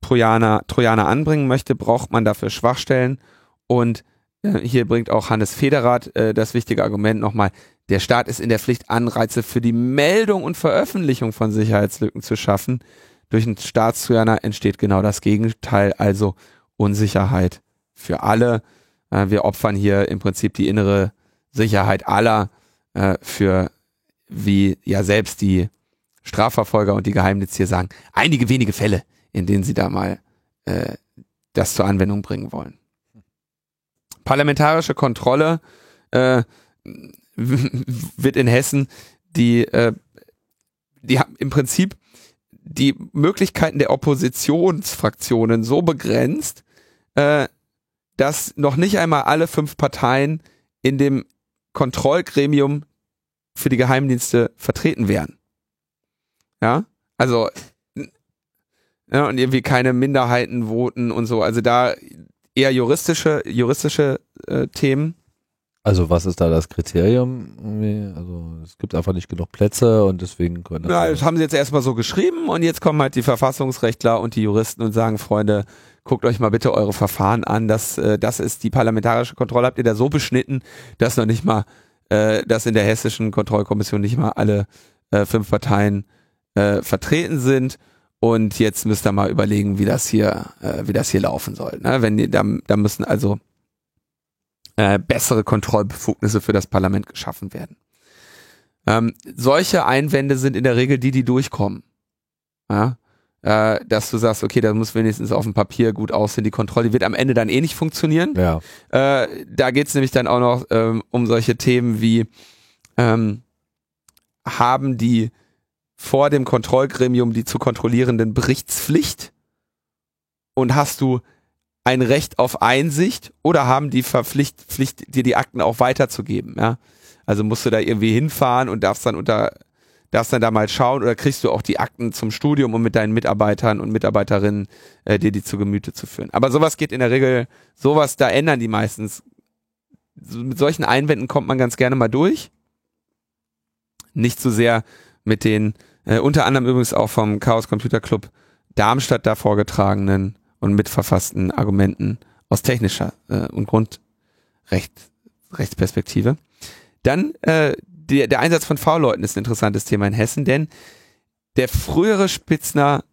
Trojaner, Trojaner anbringen möchte, braucht man dafür Schwachstellen und äh, hier bringt auch Hannes Federath äh, das wichtige Argument nochmal, der Staat ist in der Pflicht, Anreize für die Meldung und Veröffentlichung von Sicherheitslücken zu schaffen. Durch einen Staatstrojaner entsteht genau das Gegenteil, also Unsicherheit für alle. Äh, wir opfern hier im Prinzip die innere Sicherheit aller äh, für, wie ja selbst die Strafverfolger und die Geheimnitz hier sagen, einige wenige Fälle, in denen sie da mal äh, das zur Anwendung bringen wollen. Parlamentarische Kontrolle äh, wird in Hessen die, äh, die haben im Prinzip die Möglichkeiten der Oppositionsfraktionen so begrenzt, äh, dass noch nicht einmal alle fünf Parteien in dem Kontrollgremium für die Geheimdienste vertreten wären. Ja, also ja, und irgendwie keine Minderheiten voten und so. Also da eher juristische, juristische äh, Themen. Also was ist da das Kriterium? Also es gibt einfach nicht genug Plätze und deswegen können Ja, das haben sie jetzt erstmal so geschrieben und jetzt kommen halt die Verfassungsrechtler und die Juristen und sagen, Freunde, guckt euch mal bitte eure Verfahren an. Das, äh, das ist die parlamentarische Kontrolle. Habt ihr da so beschnitten, dass noch nicht mal, äh, dass in der hessischen Kontrollkommission nicht mal alle äh, fünf Parteien äh, vertreten sind. Und jetzt müsst ihr mal überlegen, wie das hier, äh, wie das hier laufen soll. Ne? Wenn da, da müssen also äh, bessere Kontrollbefugnisse für das Parlament geschaffen werden. Ähm, solche Einwände sind in der Regel die, die durchkommen. Ja? Äh, dass du sagst, okay, da muss wenigstens auf dem Papier gut aussehen. Die Kontrolle wird am Ende dann eh nicht funktionieren. Ja. Äh, da geht's nämlich dann auch noch ähm, um solche Themen wie ähm, haben die vor dem Kontrollgremium die zu kontrollierenden Berichtspflicht und hast du ein Recht auf Einsicht oder haben die Verpflicht, Pflicht, dir die Akten auch weiterzugeben, ja? Also musst du da irgendwie hinfahren und darfst dann unter, darfst dann da mal schauen oder kriegst du auch die Akten zum Studium, um mit deinen Mitarbeitern und Mitarbeiterinnen äh, dir die zu Gemüte zu führen. Aber sowas geht in der Regel, sowas, da ändern die meistens. So, mit solchen Einwänden kommt man ganz gerne mal durch. Nicht so sehr mit den, äh, unter anderem übrigens auch vom Chaos Computer Club Darmstadt da vorgetragenen und mitverfassten Argumenten aus technischer äh, und Grundrechtsperspektive. Dann äh, der, der Einsatz von V-Leuten ist ein interessantes Thema in Hessen, denn der frühere Spitzner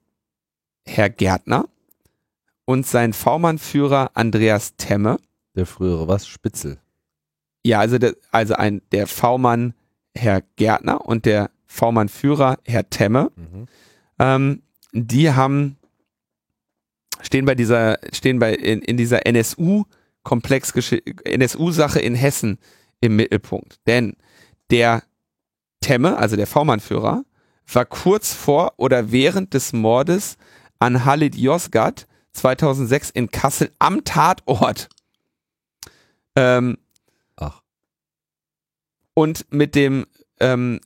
Herr Gärtner und sein V-Mann-Führer Andreas Temme. Der frühere was? Spitzel. Ja, also, der, also ein, der V-Mann Herr Gärtner und der V-Mann-Führer Herr Temme. Mhm. Ähm, die haben, stehen bei dieser, stehen bei, in, in dieser NSU-Komplex, NSU-Sache in Hessen im Mittelpunkt. Denn der Temme, also der V-Mann-Führer, war kurz vor oder während des Mordes an Halid Yozgat 2006 in Kassel am Tatort. Ähm, Ach. Und mit dem ähm,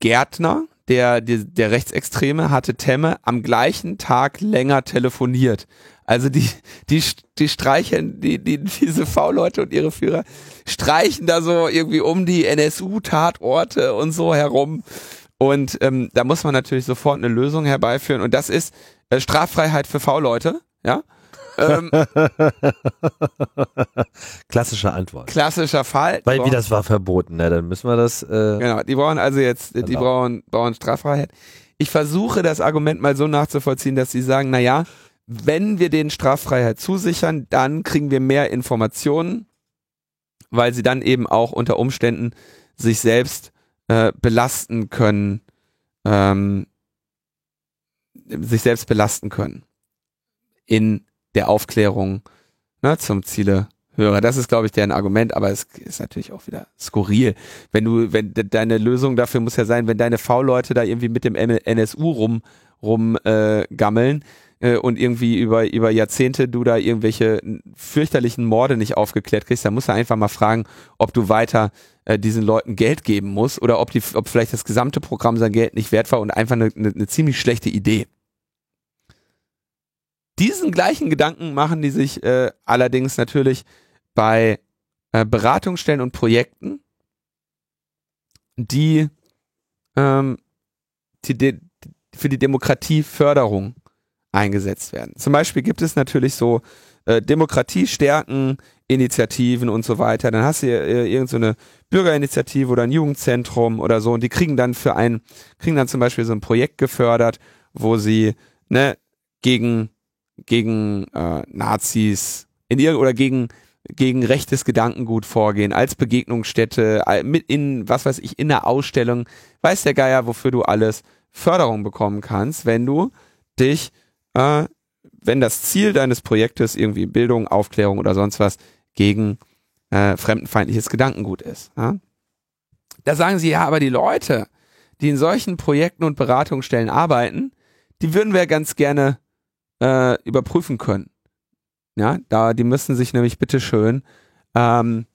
Gärtner, der, der, der Rechtsextreme, hatte Temme am gleichen Tag länger telefoniert. Also die, die, die streichen, die, die, diese V-Leute und ihre Führer streichen da so irgendwie um die NSU-Tatorte und so herum. Und ähm, da muss man natürlich sofort eine Lösung herbeiführen. Und das ist äh, Straffreiheit für V-Leute, ja. ähm, Klassische Antwort. Klassischer Fall. Weil wie das war verboten, ne? Dann müssen wir das. Äh genau, die brauchen also jetzt, die genau. brauchen, brauchen Straffreiheit. Ich versuche das Argument mal so nachzuvollziehen, dass sie sagen, na ja, wenn wir den Straffreiheit zusichern, dann kriegen wir mehr Informationen, weil sie dann eben auch unter Umständen sich selbst äh, belasten können, ähm, sich selbst belasten können in der Aufklärung ne, zum Ziele Hörer. Das ist, glaube ich, deren Argument, aber es ist natürlich auch wieder skurril. Wenn du, wenn deine Lösung dafür muss ja sein, wenn deine V-Leute da irgendwie mit dem NSU rum, rum äh, äh, und irgendwie über, über Jahrzehnte du da irgendwelche fürchterlichen Morde nicht aufgeklärt kriegst, dann musst du einfach mal fragen, ob du weiter äh, diesen Leuten Geld geben musst oder ob, die, ob vielleicht das gesamte Programm sein Geld nicht wert war und einfach eine, eine, eine ziemlich schlechte Idee. Diesen gleichen Gedanken machen die sich äh, allerdings natürlich bei äh, Beratungsstellen und Projekten, die, ähm, die, die für die Demokratieförderung eingesetzt werden. Zum Beispiel gibt es natürlich so äh, Demokratiestärken, Initiativen und so weiter. Dann hast du äh, irgendeine so Bürgerinitiative oder ein Jugendzentrum oder so und die kriegen dann für ein, kriegen dann zum Beispiel so ein Projekt gefördert, wo sie ne, gegen, gegen äh, Nazis in ihr oder gegen gegen rechtes Gedankengut vorgehen, als Begegnungsstätte, mit in, was weiß ich, in der Ausstellung, weiß der Geier, wofür du alles Förderung bekommen kannst, wenn du dich äh, wenn das Ziel deines Projektes irgendwie Bildung, Aufklärung oder sonst was gegen äh, fremdenfeindliches Gedankengut ist. Ja? Da sagen sie, ja, aber die Leute, die in solchen Projekten und Beratungsstellen arbeiten, die würden wir ganz gerne äh, überprüfen können. Ja, da, die müssen sich nämlich bitteschön, ähm,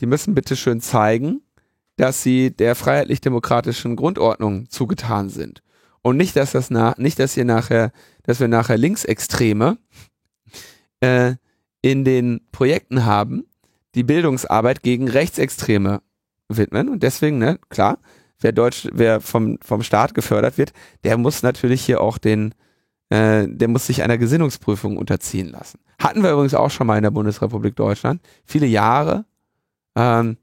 die müssen bitteschön zeigen, dass sie der freiheitlich-demokratischen Grundordnung zugetan sind. Und nicht, dass das nach, nicht, dass ihr nachher, dass wir nachher Linksextreme äh, in den Projekten haben, die Bildungsarbeit gegen Rechtsextreme widmen. Und deswegen, ne, klar, wer Deutsch, wer vom, vom Staat gefördert wird, der muss natürlich hier auch den, äh, der muss sich einer Gesinnungsprüfung unterziehen lassen. Hatten wir übrigens auch schon mal in der Bundesrepublik Deutschland. Viele Jahre ähm,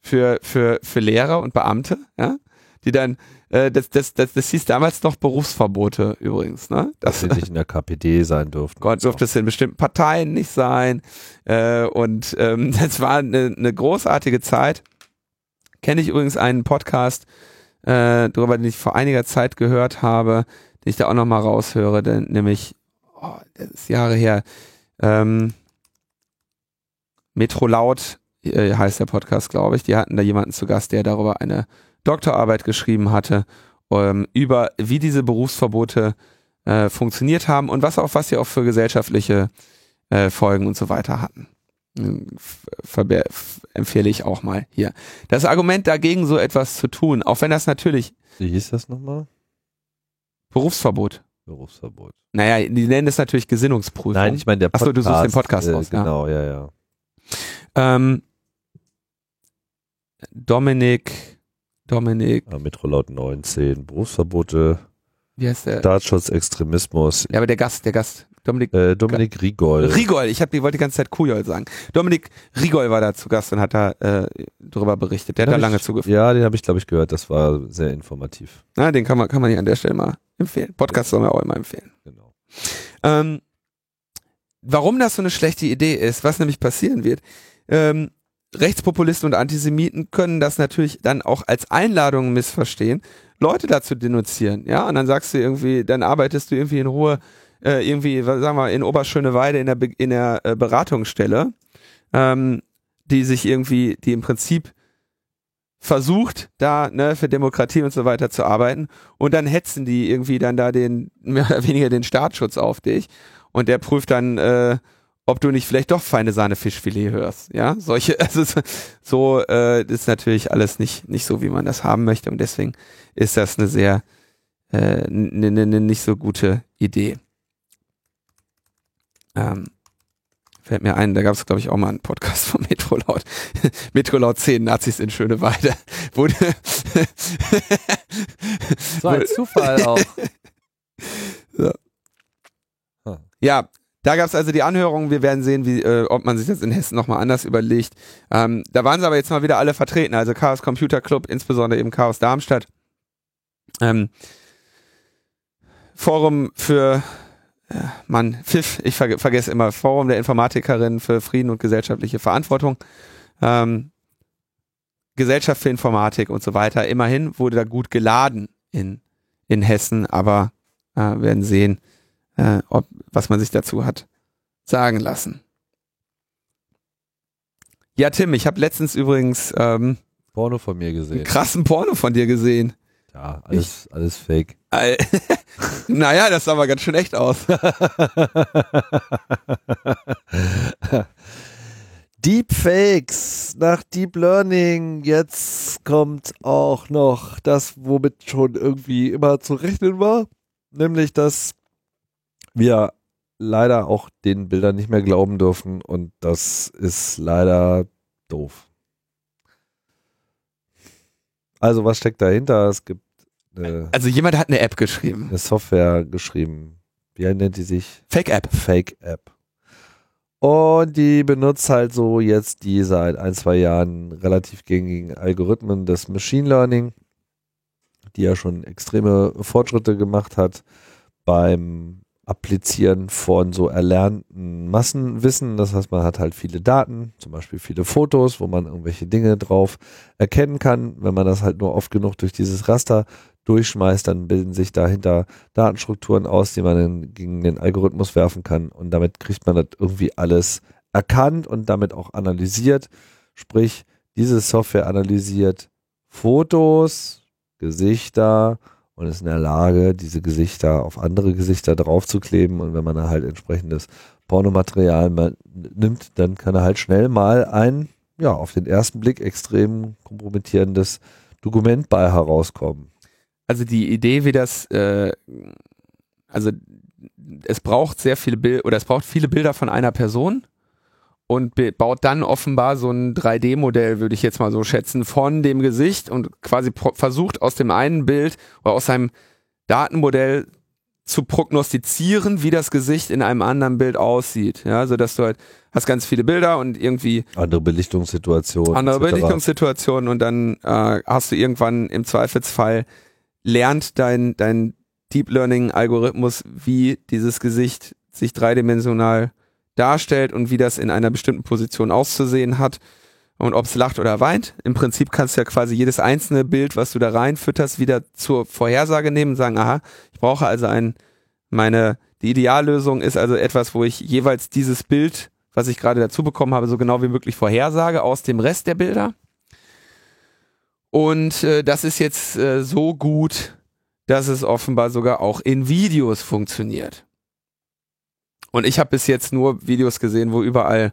für, für, für Lehrer und Beamte, ja, die dann äh, das, das, das, das hieß damals noch Berufsverbote übrigens, ne? Dass sie nicht in der KPD sein durften. Gott durfte es in bestimmten Parteien nicht sein. Äh, und ähm, das war eine, eine großartige Zeit. Kenne ich übrigens einen Podcast, äh, darüber, den ich vor einiger Zeit gehört habe, den ich da auch nochmal raushöre, denn, nämlich, oh, das ist Jahre her, ähm, Metro Laut äh, heißt der Podcast, glaube ich. Die hatten da jemanden zu Gast, der darüber eine Doktorarbeit geschrieben hatte, ähm, über wie diese Berufsverbote äh, funktioniert haben und was auch, was sie auch für gesellschaftliche äh, Folgen und so weiter hatten. Verbe empfehle ich auch mal hier. Das Argument dagegen, so etwas zu tun, auch wenn das natürlich. Wie hieß das nochmal? Berufsverbot. Berufsverbot. Naja, die nennen es natürlich Gesinnungsprüfung. Nein, ich meine der Podcast. Achso, du suchst den Podcast äh, raus. Genau, ja, ja. ja. Ähm, Dominik Dominik. Ja, Metrolaut 19, Berufsverbote. Wie heißt der? Staatsschutz, Extremismus. Ja, aber der Gast, der Gast. Dominik, Äh, Dominik Rigol. Rigol, ich hab, ich wollte die ganze Zeit Kujol sagen. Dominik Rigol war da zu Gast und hat da äh, drüber berichtet. Der hat da lange ich- zugehört. Ja, den habe ich, glaube ich, gehört. Das war sehr informativ. Na, den kann man, kann man hier an der Stelle mal empfehlen. Podcast soll man auch immer empfehlen. Genau. Ähm, warum das so eine schlechte Idee ist, was nämlich passieren wird. Ähm, Rechtspopulisten und Antisemiten können das natürlich dann auch als Einladung missverstehen, Leute dazu denunzieren, ja, und dann sagst du irgendwie, dann arbeitest du irgendwie in Ruhe, äh, irgendwie, sagen wir, in Oberschöneweide in der, Be in der äh, Beratungsstelle, ähm, die sich irgendwie, die im Prinzip versucht, da ne, für Demokratie und so weiter zu arbeiten. Und dann hetzen die irgendwie dann da den, mehr oder weniger den Staatsschutz auf dich. Und der prüft dann, äh, ob du nicht vielleicht doch feine Sahne Fischfilet hörst, ja, solche, also so, so äh, ist natürlich alles nicht, nicht so, wie man das haben möchte und deswegen ist das eine sehr, äh, ne, ne, ne nicht so gute Idee. Ähm, fällt mir ein, da gab es glaube ich auch mal einen Podcast von Metrolaut. Metrolaut 10 Nazis in Schöneweide. Wurde So ein Zufall auch. Ja, da gab es also die Anhörung. Wir werden sehen, wie, äh, ob man sich das in Hessen nochmal anders überlegt. Ähm, da waren sie aber jetzt mal wieder alle vertreten. Also Chaos Computer Club, insbesondere eben Chaos Darmstadt. Ähm, Forum für, äh, Mann, FIF, ich ver vergesse immer, Forum der Informatikerin für Frieden und gesellschaftliche Verantwortung. Ähm, Gesellschaft für Informatik und so weiter. Immerhin wurde da gut geladen in, in Hessen, aber äh, werden sehen, äh, ob, was man sich dazu hat sagen lassen. Ja, Tim, ich habe letztens übrigens ähm, Porno von mir einen gesehen. krassen Porno von dir gesehen. Ja, alles, alles fake. Al- naja, das sah aber ganz schön echt aus. Deepfakes nach Deep Learning. Jetzt kommt auch noch das, womit schon irgendwie immer zu rechnen war. Nämlich, dass wir leider auch den Bildern nicht mehr glauben dürfen und das ist leider doof. Also, was steckt dahinter? Es gibt eine, Also jemand hat eine App geschrieben. eine Software geschrieben. Wie nennt die sich? Fake-App. Fake-App. Und die benutzt halt so jetzt die seit ein, zwei Jahren relativ gängigen Algorithmen des Machine Learning, die ja schon extreme Fortschritte gemacht hat beim Applizieren von so erlernten Massenwissen. Das heißt, man hat halt viele Daten, zum Beispiel viele Fotos, wo man irgendwelche Dinge drauf erkennen kann. Wenn man das halt nur oft genug durch dieses Raster durchschmeißt, dann bilden sich dahinter Datenstrukturen aus, die man dann gegen den Algorithmus werfen kann und damit kriegt man das irgendwie alles erkannt und damit auch analysiert. Sprich, diese Software analysiert Fotos, Gesichter und ist in der Lage, diese Gesichter auf andere Gesichter draufzukleben und wenn man da halt entsprechendes Pornomaterial nimmt, dann kann er halt schnell mal ein, ja, auf den ersten Blick extrem kompromittierendes Dokument bei herauskommen. Also die Idee, wie das, äh, also es braucht sehr viele Bilder oder es braucht viele Bilder von einer Person und baut dann offenbar so ein 3D-Modell, würde ich jetzt mal so schätzen, von dem Gesicht und quasi versucht aus dem einen Bild oder aus seinem Datenmodell zu prognostizieren, wie das Gesicht in einem anderen Bild aussieht. Ja, so dass du halt hast ganz viele Bilder und irgendwie Andere Belichtungssituationen. andere etc. Belichtungssituationen und dann äh, hast du irgendwann im Zweifelsfall lernt dein, dein Deep Learning Algorithmus, wie dieses Gesicht sich dreidimensional darstellt und wie das in einer bestimmten Position auszusehen hat und ob es lacht oder weint. Im Prinzip kannst du ja quasi jedes einzelne Bild, was du da reinfütterst, wieder zur Vorhersage nehmen und sagen, aha, ich brauche also ein, meine, die Ideallösung ist also etwas, wo ich jeweils dieses Bild, was ich gerade dazu bekommen habe, so genau wie möglich vorhersage aus dem Rest der Bilder. Und äh, das ist jetzt äh, so gut, dass es offenbar sogar auch in Videos funktioniert. Und ich habe bis jetzt nur Videos gesehen, wo überall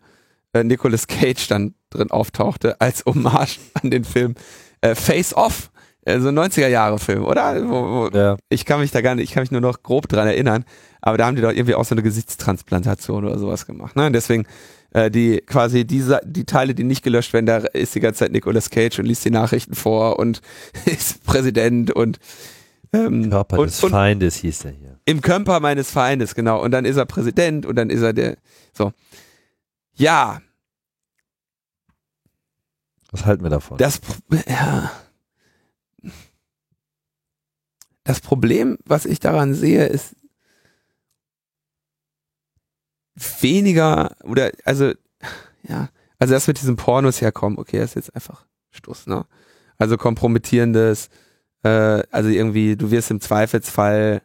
äh, Nicolas Cage dann drin auftauchte, als Hommage an den Film äh, Face Off, äh, so ein 90er-Jahre-Film, oder? Wo, wo, Ja, ich kann mich da gar nicht, ich kann mich nur noch grob dran erinnern, aber da haben die doch irgendwie auch so eine Gesichtstransplantation oder sowas gemacht. Ne? Und deswegen äh, die quasi diese die Teile, die nicht gelöscht werden, da ist die ganze Zeit Nicolas Cage und liest die Nachrichten vor und ist Präsident und Ähm, Körper und, des und Feindes hieß er hier. im Körper meines Feindes, genau. Und dann ist er Präsident und dann ist er der. So. Ja, Was halten wir davon? das, ja. das Problem, was ich daran sehe, ist weniger oder also ja, also das mit diesen Pornos herkommen, okay, das ist jetzt einfach Stuss, ne? Also kompromittierendes, äh, also irgendwie, du wirst im Zweifelsfall,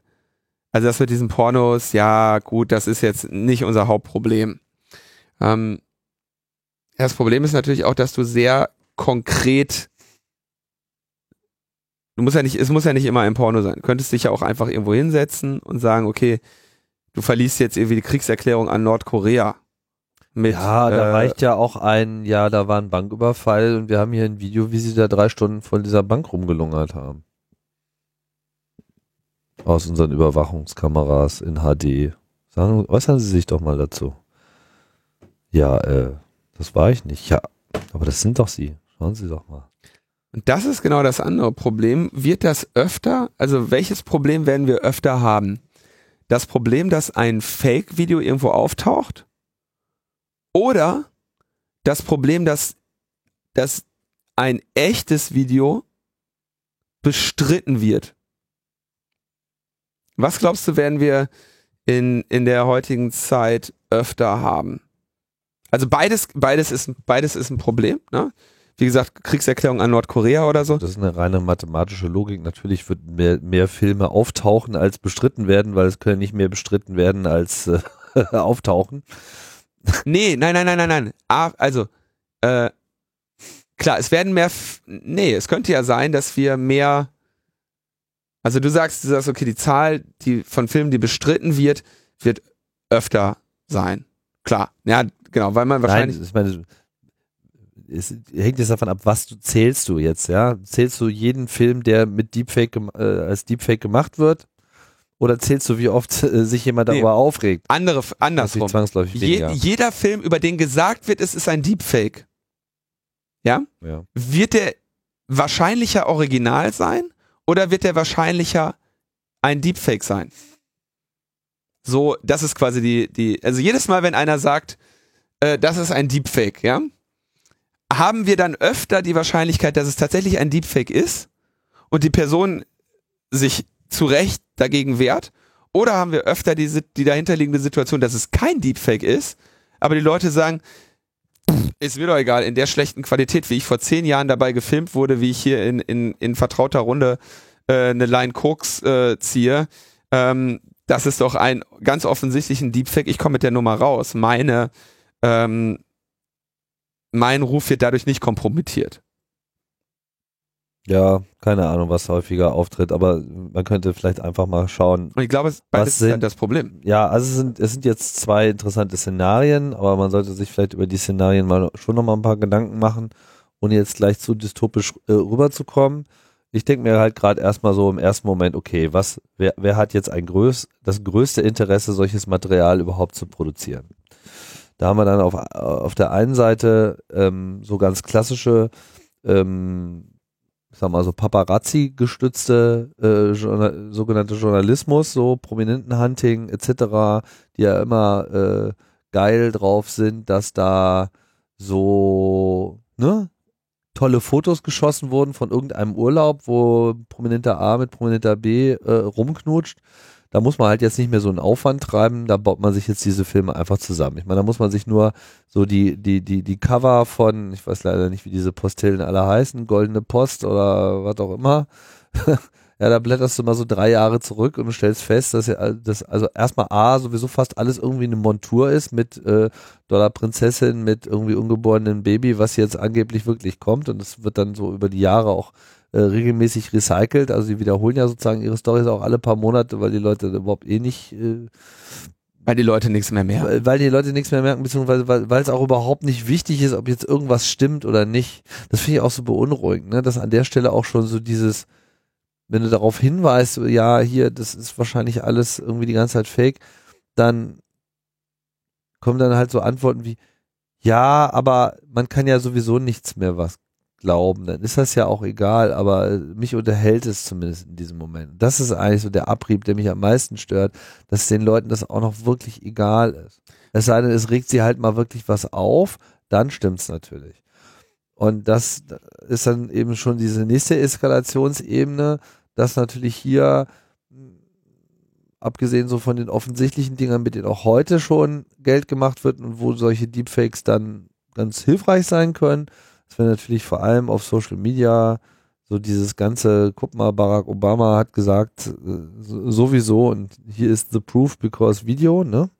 also das mit diesen Pornos, ja, gut, das ist jetzt nicht unser Hauptproblem. Ähm, das Problem ist natürlich auch, dass du sehr konkret du musst ja nicht, es muss ja nicht immer ein Porno sein. Du könntest dich ja auch einfach irgendwo hinsetzen und sagen, okay, du verliest jetzt irgendwie die Kriegserklärung an Nordkorea. Mit, ja, da äh, reicht ja auch ein, ja, da war ein Banküberfall und wir haben hier ein Video, wie sie da drei Stunden vor dieser Bank rumgelungert haben. Aus unseren Überwachungskameras in HD. Sagen, äußern Sie sich doch mal dazu. Ja, äh, das war ich nicht. Ja, aber das sind doch Sie. Schauen Sie doch mal. Und das ist genau das andere Problem. Wird das öfter, also welches Problem werden wir öfter haben? Das Problem, dass ein Fake-Video irgendwo auftaucht? Oder das Problem, dass, dass ein echtes Video bestritten wird? Was glaubst du, werden wir in, in der heutigen Zeit öfter haben? Also beides, beides ist, beides ist ein Problem, ne? Wie gesagt, Kriegserklärung an Nordkorea oder so. Das ist eine reine mathematische Logik. Natürlich wird mehr, mehr Filme auftauchen als bestritten werden, weil es können nicht mehr bestritten werden als äh, auftauchen. Nee, nein, nein, nein, nein, nein. Ah, also, äh, klar, es werden mehr, F nee, es könnte ja sein, dass wir mehr, also du sagst, du sagst, okay, die Zahl die von Filmen, die bestritten wird, wird öfter sein. Klar, ja, genau, weil man wahrscheinlich, Nein, ich meine, es hängt jetzt davon ab, was du zählst du jetzt, ja? Zählst du jeden Film, der mit Deepfake äh, als Deepfake gemacht wird? Oder zählst du, wie oft äh, sich jemand Nee. darüber aufregt? andere, andersrum. zwangsläufig Je, jeder Film, über den gesagt wird, es ist ein Deepfake, ja, ja. wird der wahrscheinlicher original sein oder wird der wahrscheinlicher ein Deepfake sein? So, das ist quasi die, die, also jedes Mal, wenn einer sagt, äh, das ist ein Deepfake, ja, haben wir dann öfter die Wahrscheinlichkeit, dass es tatsächlich ein Deepfake ist und die Person sich zu Recht dagegen wehrt? Oder haben wir öfter die, die dahinterliegende Situation, dass es kein Deepfake ist, aber die Leute sagen, ist mir doch egal, in der schlechten Qualität, wie ich vor zehn Jahren dabei gefilmt wurde, wie ich hier in, in, in vertrauter Runde äh, eine Line Koks äh, ziehe, ähm, das ist doch ein ganz offensichtlich ein Deepfake, ich komme mit der Nummer raus. Meine, ähm, mein Ruf wird dadurch nicht kompromittiert. Ja, keine Ahnung, was häufiger auftritt, aber man könnte vielleicht einfach mal schauen. Und ich glaube, es- Was ist halt sind- das Problem. Ja, also es sind, es sind jetzt zwei interessante Szenarien, aber man sollte sich vielleicht über die Szenarien mal schon noch mal ein paar Gedanken machen, ohne jetzt gleich zu dystopisch äh, rüberzukommen. Ich denke mir halt gerade erstmal so im ersten Moment, okay, was, wer, wer hat jetzt ein größ, das größte Interesse, solches Material überhaupt zu produzieren? Da haben wir dann auf, auf der einen Seite ähm, so ganz klassische, ähm, ich sag mal so Paparazzi gestützte äh, Journa sogenannte Journalismus, so Prominentenhunting etc., die ja immer äh, geil drauf sind, dass da so ne tolle Fotos geschossen wurden von irgendeinem Urlaub, wo prominenter A mit prominenter B äh, rumknutscht. Da muss man halt jetzt nicht mehr so einen Aufwand treiben, da baut man sich jetzt diese Filme einfach zusammen. Ich meine, da muss man sich nur so die, die, die, die Cover von, ich weiß leider nicht, wie diese Postillen alle heißen, Goldene Post oder was auch immer. ja, da blätterst du mal so drei Jahre zurück und du stellst fest, dass ja, das also erstmal A, sowieso fast alles irgendwie eine Montur ist mit äh, Dollarprinzessin, mit irgendwie ungeborenen Baby, was jetzt angeblich wirklich kommt und das wird dann so über die Jahre auch äh, regelmäßig recycelt. Also die wiederholen ja sozusagen ihre Storys auch alle paar Monate, weil die Leute überhaupt eh nicht äh, Weil die Leute nichts mehr merken. weil, weil die Leute nichts mehr merken, beziehungsweise weil, weil es auch überhaupt nicht wichtig ist, ob jetzt irgendwas stimmt oder nicht. Das finde ich auch so beunruhigend, ne? dass an der Stelle auch schon so dieses, wenn du darauf hinweist, ja, hier, das ist wahrscheinlich alles irgendwie die ganze Zeit fake, dann kommen dann halt so Antworten wie, ja, aber man kann ja sowieso nichts mehr was glauben, dann ist das ja auch egal, aber mich unterhält es zumindest in diesem Moment. Das ist eigentlich so der Abrieb, der mich am meisten stört, dass den Leuten das auch noch wirklich egal ist. Es sei denn, es regt sie halt mal wirklich was auf, dann stimmt's natürlich. Und das ist dann eben schon diese nächste Eskalationsebene, dass natürlich hier, abgesehen so von den offensichtlichen Dingern, mit denen auch heute schon Geld gemacht wird und wo solche Deepfakes dann ganz hilfreich sein können, dass wir natürlich vor allem auf Social Media so dieses ganze, guck mal, Barack Obama hat gesagt, äh, sowieso, und hier ist the proof because Video, ne?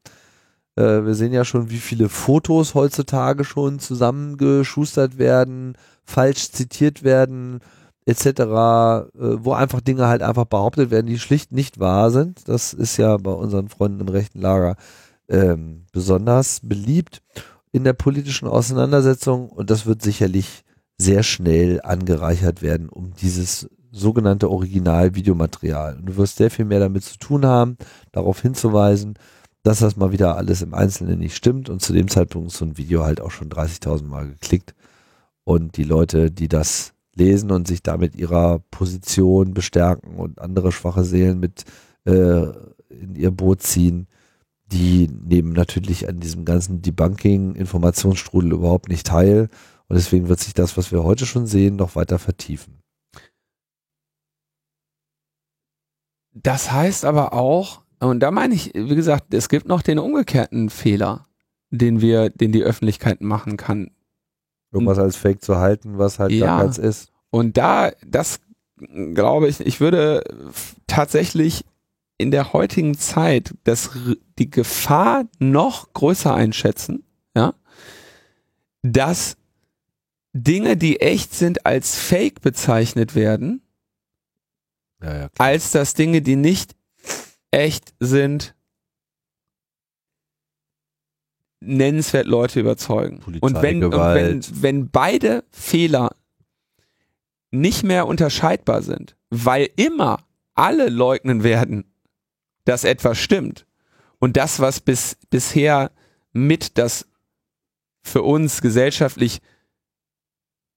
Äh, wir sehen ja schon, wie viele Fotos heutzutage schon zusammengeschustert werden, falsch zitiert werden, etc., äh, wo einfach Dinge halt einfach behauptet werden, die schlicht nicht wahr sind. Das ist ja bei unseren Freunden im rechten Lager ähm, besonders beliebt in der politischen Auseinandersetzung und das wird sicherlich sehr schnell angereichert werden, um dieses sogenannte Original-Videomaterial. Und du wirst sehr viel mehr damit zu tun haben, darauf hinzuweisen, dass das mal wieder alles im Einzelnen nicht stimmt und zu dem Zeitpunkt ist so ein Video halt auch schon 30.000 Mal geklickt und die Leute, die das lesen und sich damit ihrer Position bestärken und andere schwache Seelen mit äh, in ihr Boot ziehen, die nehmen natürlich an diesem ganzen Debunking-Informationsstrudel überhaupt nicht teil und deswegen wird sich das, was wir heute schon sehen, noch weiter vertiefen. Das heißt aber auch, und da meine ich, wie gesagt, es gibt noch den umgekehrten Fehler, den wir, den die Öffentlichkeit machen kann. Irgendwas als Fake zu halten, was halt ja, gar keins ist. Und da, das glaube ich, ich würde tatsächlich in der heutigen Zeit das, die Gefahr noch größer einschätzen, ja, dass Dinge, die echt sind, als Fake bezeichnet werden, ja, ja, als dass Dinge, die nicht echt sind, nennenswert Leute überzeugen. Und wenn, und wenn, wenn beide Fehler nicht mehr unterscheidbar sind, weil immer alle leugnen werden, dass etwas stimmt und das, was bis, bisher mit das für uns gesellschaftlich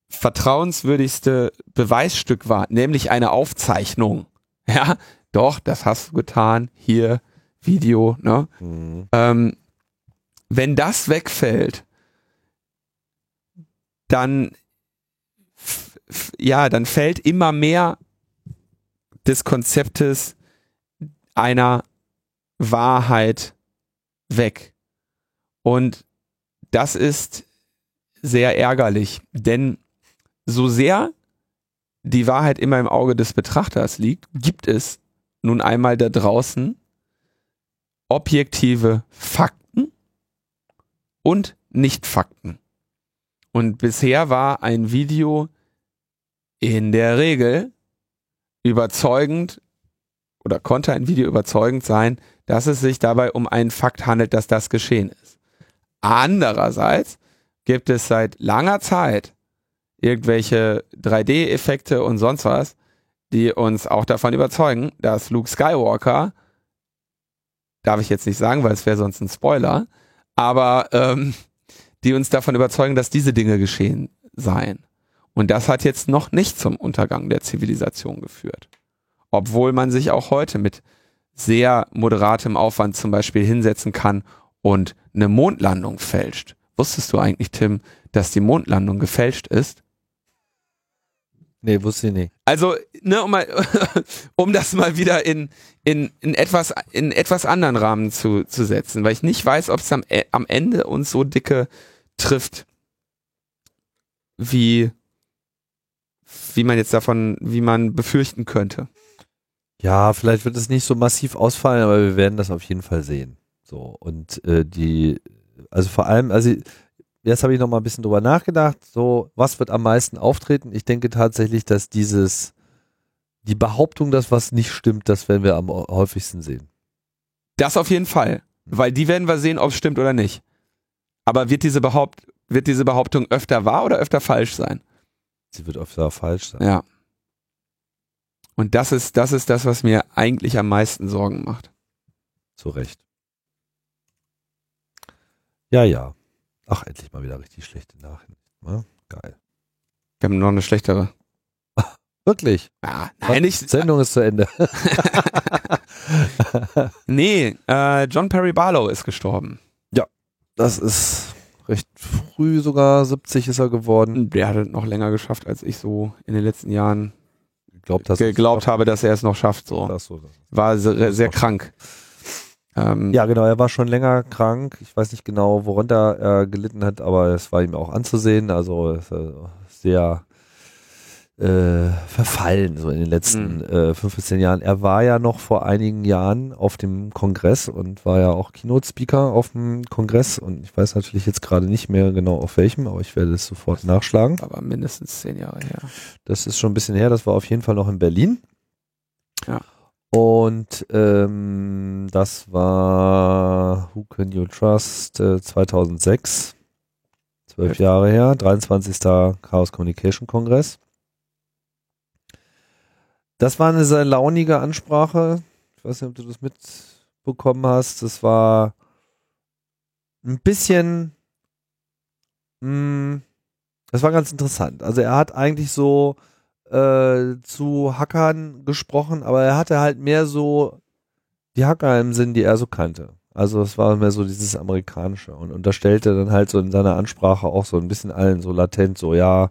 vertrauenswürdigste Beweisstück war, nämlich eine Aufzeichnung, ja, doch, das hast du getan, hier Video, ne? Mhm. Ähm, wenn das wegfällt, dann ja, dann fällt immer mehr des Konzeptes einer Wahrheit weg. Und das ist sehr ärgerlich, denn so sehr die Wahrheit immer im Auge des Betrachters liegt, gibt es nun einmal da draußen objektive Fakten und Nicht-Fakten. Und bisher war ein Video in der Regel überzeugend oder konnte ein Video überzeugend sein, dass es sich dabei um einen Fakt handelt, dass das geschehen ist. Andererseits gibt es seit langer Zeit irgendwelche 3D-Effekte und sonst was, die uns auch davon überzeugen, dass Luke Skywalker, darf ich jetzt nicht sagen, weil es wäre sonst ein Spoiler, aber ähm, die uns davon überzeugen, dass diese Dinge geschehen seien. Und das hat jetzt noch nicht zum Untergang der Zivilisation geführt. Obwohl man sich auch heute mit sehr moderatem Aufwand zum Beispiel hinsetzen kann und eine Mondlandung fälscht. Wusstest du eigentlich, Tim, dass die Mondlandung gefälscht ist? Nee, wusste ich nicht. Also, ne, um, mal, um das mal wieder in, in, in, etwas, in etwas anderen Rahmen zu, zu setzen, weil ich nicht weiß, ob es am, äh, am Ende uns so dicke trifft, wie, wie man jetzt davon, wie man befürchten könnte. Ja, vielleicht wird es nicht so massiv ausfallen, aber wir werden das auf jeden Fall sehen. So, und äh, die, also vor allem, also jetzt habe ich noch mal ein bisschen drüber nachgedacht, so, was wird am meisten auftreten? Ich denke tatsächlich, dass dieses, die Behauptung, dass was nicht stimmt, das werden wir am häufigsten sehen. Das auf jeden Fall, weil die werden wir sehen, ob es stimmt oder nicht. Aber wird diese, Behaupt wird diese Behauptung öfter wahr oder öfter falsch sein? Sie wird öfter falsch sein. Ja. Und das ist, das ist das, was mir eigentlich am meisten Sorgen macht. Zu Recht. Ja, ja. Ach, endlich mal wieder richtig schlechte Nachrichten. Ja, geil. Wir haben noch eine schlechtere. Wirklich? Ja, nein, nicht. Sendung ist zu Ende. nee, äh, John Perry Barlow ist gestorben. Das ist recht früh, sogar 70 ist er geworden. Der hat es noch länger geschafft, als ich so in den letzten Jahren Glaubt, geglaubt habe, dass er es noch schafft. So. Das so, das. War sehr, sehr krank. Ähm, Ja, genau, er war schon länger krank. Ich weiß nicht genau, worunter er gelitten hat, aber es war ihm auch anzusehen. Also sehr äh, verfallen, so in den letzten Mhm. äh, fünf bis zehn Jahren. Er war ja noch vor einigen Jahren auf dem Kongress und war ja auch Keynote-Speaker auf dem Kongress und ich weiß natürlich jetzt gerade nicht mehr genau auf welchem, aber ich werde es sofort nachschlagen. aber mindestens zehn Jahre her. Das ist schon ein bisschen her, das war auf jeden Fall noch in Berlin. Ja. Und ähm, das war Who Can You Trust äh, 2006. Zwölf Jahre her, 23. Chaos Communication Kongress. Das war eine sehr launige Ansprache. Ich weiß nicht, ob du das mitbekommen hast. Das war ein bisschen, mh, das war ganz interessant. Also er hat eigentlich so äh, zu Hackern gesprochen, aber er hatte halt mehr so die Hacker im Sinn, die er so kannte. Also es war mehr so dieses Amerikanische und unterstellte dann halt so in seiner Ansprache auch so ein bisschen allen so latent so, ja,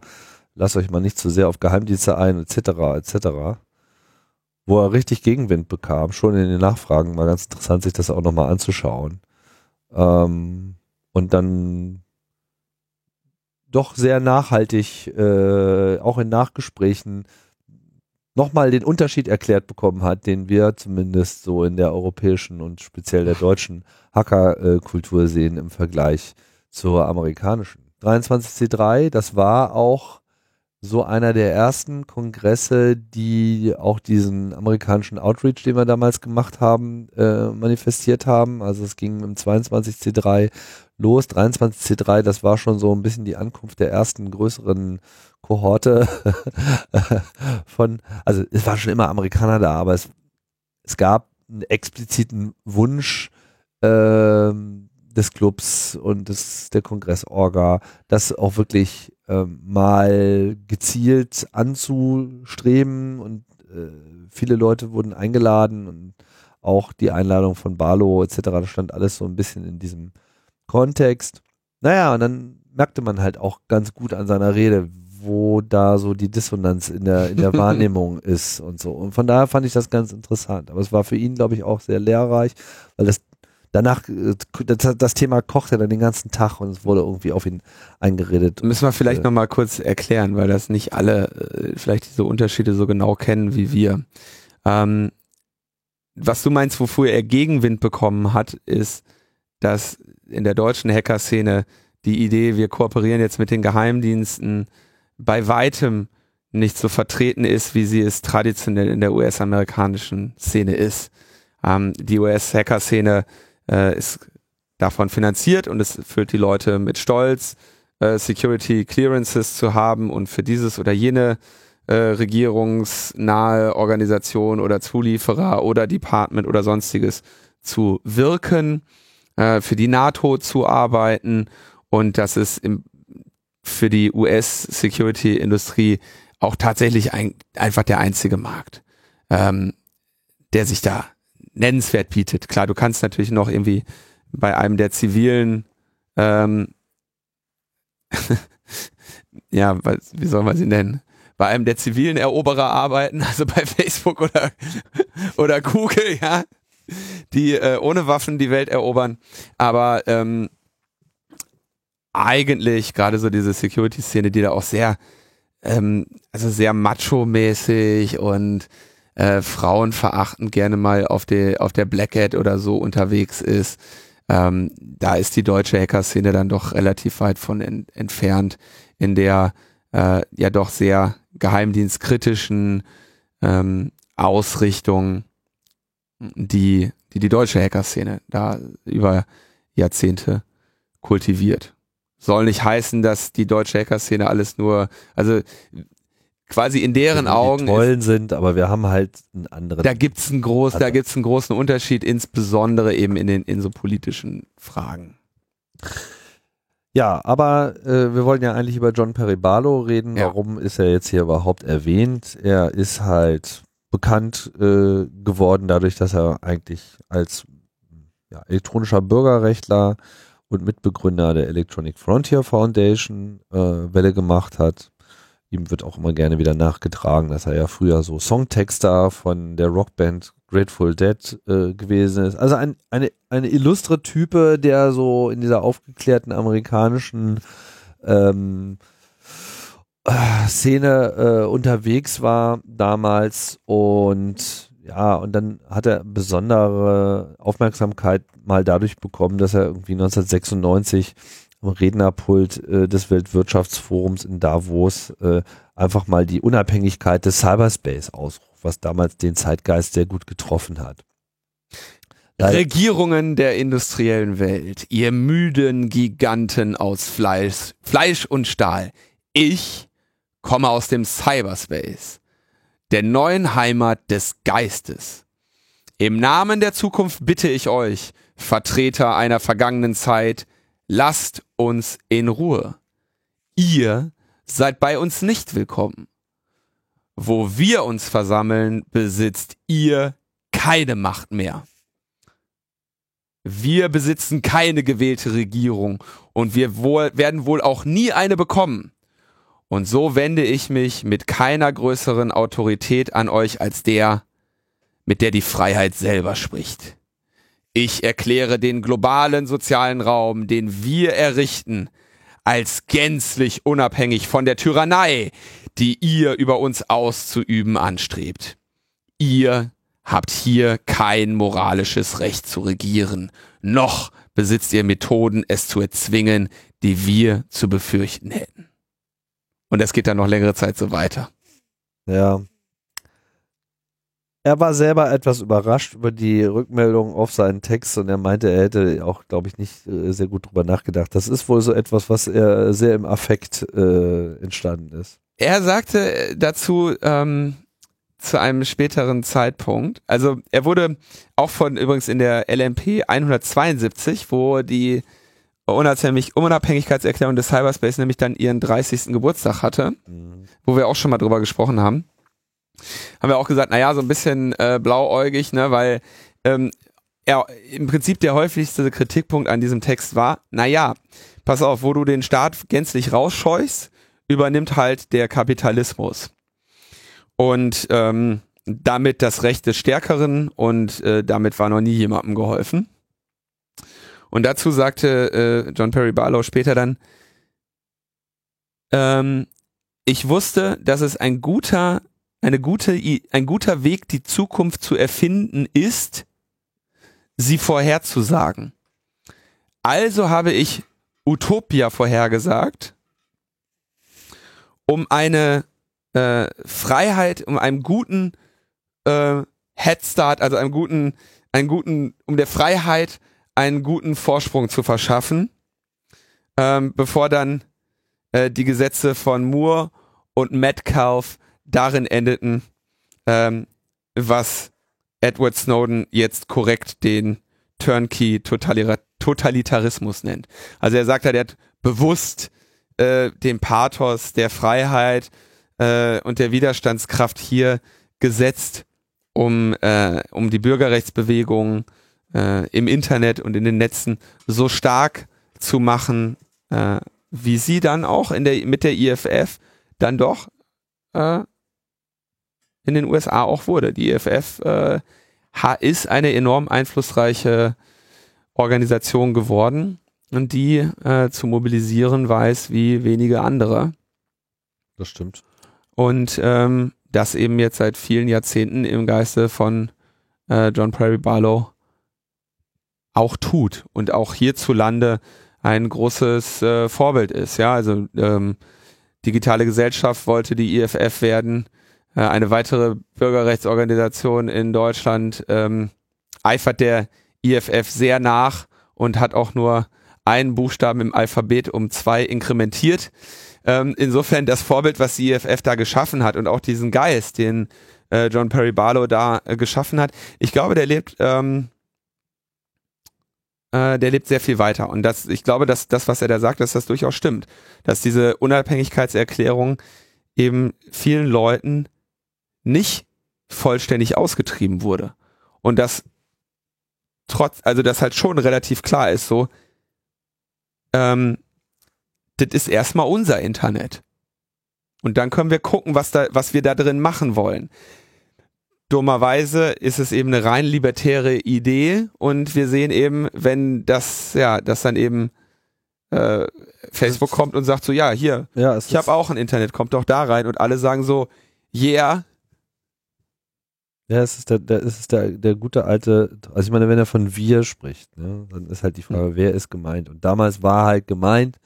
lasst euch mal nicht zu sehr auf Geheimdienste ein, etc., etc. Wo er richtig Gegenwind bekam, schon in den Nachfragen, war ganz interessant, sich das auch nochmal anzuschauen. Ähm, und dann doch sehr nachhaltig, äh, auch in Nachgesprächen, nochmal den Unterschied erklärt bekommen hat, den wir zumindest so in der europäischen und speziell der deutschen Hackerkultur sehen im Vergleich zur amerikanischen. 23C3, das war auch so einer der ersten Kongresse, die auch diesen amerikanischen Outreach, den wir damals gemacht haben, äh, manifestiert haben. Also es ging im 22C3 los. 23C3, das war schon so ein bisschen die Ankunft der ersten größeren Kohorte von, also es waren schon immer Amerikaner da, aber es, es gab einen expliziten Wunsch ähm, des Clubs und des, der Kongressorga, das auch wirklich ähm, mal gezielt anzustreben und äh, viele Leute wurden eingeladen und auch die Einladung von Barlow etc., das stand alles so ein bisschen in diesem Kontext. Naja, und dann merkte man halt auch ganz gut an seiner Rede, wo da so die Dissonanz in der, in der Wahrnehmung ist und so. Und von daher fand ich das ganz interessant. Aber es war für ihn, glaube ich, auch sehr lehrreich, weil das danach, äh, das, das Thema kochte dann den ganzen Tag und es wurde irgendwie auf ihn eingeredet. Müssen wir vielleicht Äh. nochmal kurz erklären, weil das nicht alle äh, vielleicht diese Unterschiede so genau kennen wie wir. Ähm, was du meinst, wofür er Gegenwind bekommen hat, ist, dass in der deutschen Hacker-Szene die Idee, wir kooperieren jetzt mit den Geheimdiensten, bei weitem nicht so vertreten ist, wie sie es traditionell in der US-amerikanischen Szene ist. Ähm, die US-Hacker-Szene äh, ist davon finanziert und es füllt die Leute mit Stolz, äh, Security Clearances zu haben und für dieses oder jene äh, regierungsnahe Organisation oder Zulieferer oder Department oder sonstiges zu wirken, äh, für die NATO zu arbeiten und das ist im, für die US-Security-Industrie auch tatsächlich ein, einfach der einzige Markt, ähm, der sich da nennenswert bietet. Klar, du kannst natürlich noch irgendwie bei einem der zivilen ähm, ja, was, wie soll man sie nennen? Bei einem der zivilen Eroberer arbeiten, also bei Facebook oder, oder Google, ja, die äh, ohne Waffen die Welt erobern. Aber ähm, eigentlich gerade so diese Security-Szene, die da auch sehr, ähm, also sehr macho-mäßig und äh, frauenverachtend gerne mal auf der auf der Black Hat oder so unterwegs ist. Ähm, da ist die deutsche Hacker-Szene dann doch relativ weit von en entfernt, in der äh, ja doch sehr geheimdienstkritischen ähm, Ausrichtung, die, die die deutsche Hacker-Szene da über Jahrzehnte kultiviert. Soll nicht heißen, dass die deutsche Hacker-Szene alles nur, also quasi in deren die Augen ist, Tollen sind, aber wir haben halt einen anderen. da gibt's einen groß, da gibt's einen großen Unterschied, insbesondere eben in den in so politischen Fragen. Ja, aber äh, wir wollen ja eigentlich über John Perry Barlow reden. Ja. Warum ist er jetzt hier überhaupt erwähnt? Er ist halt bekannt äh, geworden dadurch, dass er eigentlich als ja, elektronischer Bürgerrechtler und Mitbegründer der Electronic Frontier Foundation äh, Welle gemacht hat. Ihm wird auch immer gerne wieder nachgetragen, dass er ja früher so Songtexter von der Rockband Grateful Dead äh, gewesen ist. Also ein, eine, eine illustre Type, der so in dieser aufgeklärten amerikanischen ähm, äh, Szene äh, unterwegs war damals und ja, und dann hat er besondere Aufmerksamkeit mal dadurch bekommen, dass er irgendwie 1996 am Rednerpult äh, des Weltwirtschaftsforums in Davos äh, einfach mal die Unabhängigkeit des Cyberspace ausruft, was damals den Zeitgeist sehr gut getroffen hat. Regierungen der industriellen Welt, ihr müden Giganten aus Fleisch, Fleisch und Stahl. Ich komme aus dem Cyberspace, der neuen Heimat des Geistes. Im Namen der Zukunft bitte ich euch, Vertreter einer vergangenen Zeit, lasst uns in Ruhe. Ihr seid bei uns nicht willkommen. Wo wir uns versammeln, besitzt ihr keine Macht mehr. Wir besitzen keine gewählte Regierung und wir wohl, werden wohl auch nie eine bekommen. Und so wende ich mich mit keiner größeren Autorität an euch als der, mit der die Freiheit selber spricht. Ich erkläre den globalen sozialen Raum, den wir errichten, als gänzlich unabhängig von der Tyrannei, die ihr über uns auszuüben anstrebt. Ihr habt hier kein moralisches Recht zu regieren, noch besitzt ihr Methoden, es zu erzwingen, die wir zu befürchten hätten. Und es geht dann noch längere Zeit so weiter. Ja. Er war selber etwas überrascht über die Rückmeldung auf seinen Text und er meinte, er hätte auch, glaube ich, nicht äh, sehr gut drüber nachgedacht. Das ist wohl so etwas, was er sehr im Affekt äh, entstanden ist. Er sagte dazu ähm, zu einem späteren Zeitpunkt, also er wurde auch von übrigens in der LMP 172, wo die Unabhängigkeitserklärung des Cyberspace nämlich dann ihren 30. Geburtstag hatte, Mhm. wo wir auch schon mal drüber gesprochen haben, haben wir auch gesagt, naja, so ein bisschen äh, blauäugig, ne, weil ähm, ja, im Prinzip der häufigste Kritikpunkt an diesem Text war, naja, pass auf, wo du den Staat gänzlich rausscheust, übernimmt halt der Kapitalismus. Und ähm, damit das Recht des Stärkeren und äh, damit war noch nie jemandem geholfen. Und dazu sagte äh, John Perry Barlow später dann, ähm, ich wusste, dass es ein guter, eine gute, ein guter Weg, die Zukunft zu erfinden ist, sie vorherzusagen. Also habe ich Utopia vorhergesagt, um eine äh, Freiheit, um einen guten äh, Headstart, also einen guten, einen guten, um der Freiheit einen guten Vorsprung zu verschaffen, ähm, bevor dann äh, die Gesetze von Moore und Metcalf darin endeten, ähm, was Edward Snowden jetzt korrekt den Turnkey-Totalitarismus nennt. Also er sagt, er hat bewusst äh, den Pathos der Freiheit äh, und der Widerstandskraft hier gesetzt, um, äh, um die Bürgerrechtsbewegung äh, im Internet und in den Netzen so stark zu machen, äh, wie sie dann auch in der, mit der IFF dann doch äh, in den USA auch wurde. Die IFF äh, ist eine enorm einflussreiche Organisation geworden und die äh, zu mobilisieren weiß wie wenige andere. Das stimmt. Und ähm, das eben jetzt seit vielen Jahrzehnten im Geiste von äh, John Perry Barlow auch tut und auch hierzulande ein großes äh, Vorbild ist. Ja, also ähm, digitale Gesellschaft wollte die IFF werden. Äh, eine weitere Bürgerrechtsorganisation in Deutschland ähm, eifert der IFF sehr nach und hat auch nur einen Buchstaben im Alphabet um zwei inkrementiert. Ähm, insofern das Vorbild, was die IFF da geschaffen hat und auch diesen Geist, den äh, John Perry Barlow da äh, geschaffen hat, ich glaube, der lebt ähm, äh, der lebt sehr viel weiter. Und das, ich glaube, dass das, was er da sagt, dass das durchaus stimmt. Dass diese Unabhängigkeitserklärung eben vielen Leuten nicht vollständig ausgetrieben wurde. Und das trotz, also das halt schon relativ klar ist, so, ähm, das ist erstmal unser Internet. Und dann können wir gucken, was da, was wir da drin machen wollen. Dummerweise ist es eben eine rein libertäre Idee und wir sehen eben, wenn das, ja, das dann eben äh, Facebook kommt und sagt so, ja, hier, Ja, ich habe auch ein Internet, kommt doch da rein und alle sagen so, yeah, Ja, es ist der, der, es ist der, der gute alte, also ich meine, wenn er von wir spricht, ne, dann ist halt die Frage, wer ist gemeint? Und damals war halt gemeint,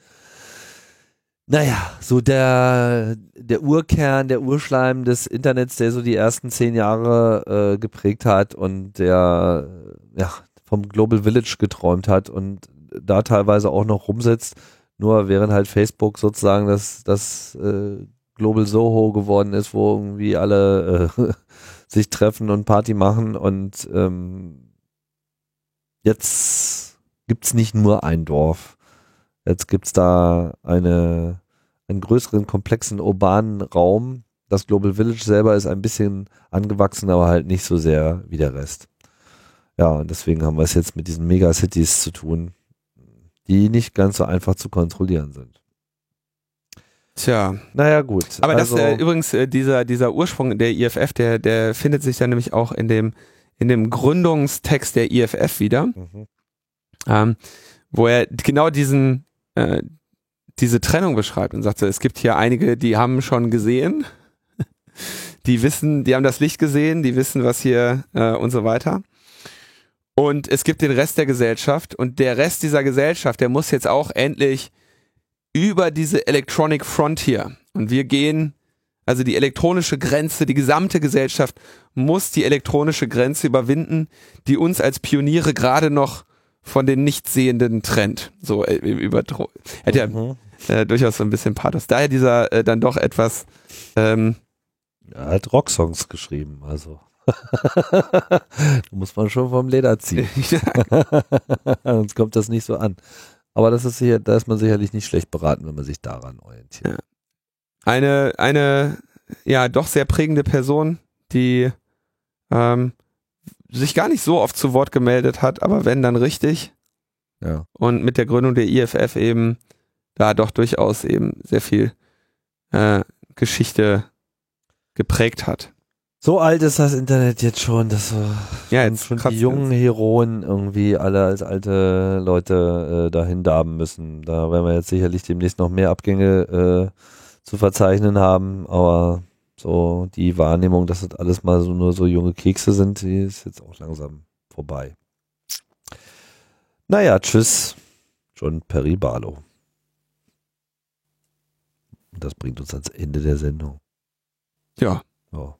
naja, so der, der Urkern, der Urschleim des Internets, der so die ersten zehn Jahre äh, geprägt hat und der ja, vom Global Village geträumt hat und da teilweise auch noch rumsitzt, nur während halt Facebook sozusagen das, das äh, Global Soho geworden ist, wo irgendwie alle äh, sich treffen und Party machen und ähm, jetzt gibt's nicht nur ein Dorf. Jetzt gibt's da eine, einen größeren, komplexen urbanen Raum. Das Global Village selber ist ein bisschen angewachsen, aber halt nicht so sehr wie der Rest. Ja, und deswegen haben wir es jetzt mit diesen Megacities zu tun, die nicht ganz so einfach zu kontrollieren sind. tja. Naja, gut. Aber also, das äh, übrigens äh, dieser dieser Ursprung der IFF, der der findet sich dann nämlich auch in dem in dem Gründungstext der IFF wieder, Mhm. ähm, wo er genau diesen äh, diese Trennung beschreibt und sagt, so, es gibt hier einige, die haben schon gesehen, die wissen, die haben das Licht gesehen, die wissen, was hier äh, und so weiter. Und es gibt den Rest der Gesellschaft und der Rest dieser Gesellschaft, der muss jetzt auch endlich über diese Electronic Frontier und wir gehen, also die elektronische Grenze, die gesamte Gesellschaft muss die elektronische Grenze überwinden, die uns als Pioniere gerade noch von den Nichtsehenden trennt. So äh, über hätte ja Mhm. äh, durchaus so ein bisschen Pathos. Daher dieser äh, dann doch etwas ähm, Er hat Rocksongs geschrieben, also. da muss man schon vom Leder ziehen. Sonst kommt das nicht so an. Aber das ist sicher, da ist man sicherlich nicht schlecht beraten, wenn man sich daran orientiert. eine, eine, ja, doch sehr prägende Person, die ähm, sich gar nicht so oft zu Wort gemeldet hat, aber wenn dann richtig Ja. und mit der Gründung der IFF eben da doch durchaus eben sehr viel äh, Geschichte geprägt hat. So alt ist das Internet jetzt schon, dass so Ja, jetzt schon die jungen Heroen irgendwie alle als alte Leute äh, dahin darben müssen. Da werden wir jetzt sicherlich demnächst noch mehr Abgänge äh, zu verzeichnen haben, aber so die Wahrnehmung, dass das alles mal so nur so junge Kekse sind, die ist jetzt auch langsam vorbei. Naja, tschüss. John Perry Barlow. Das bringt uns ans Ende der Sendung. Ja, Ja.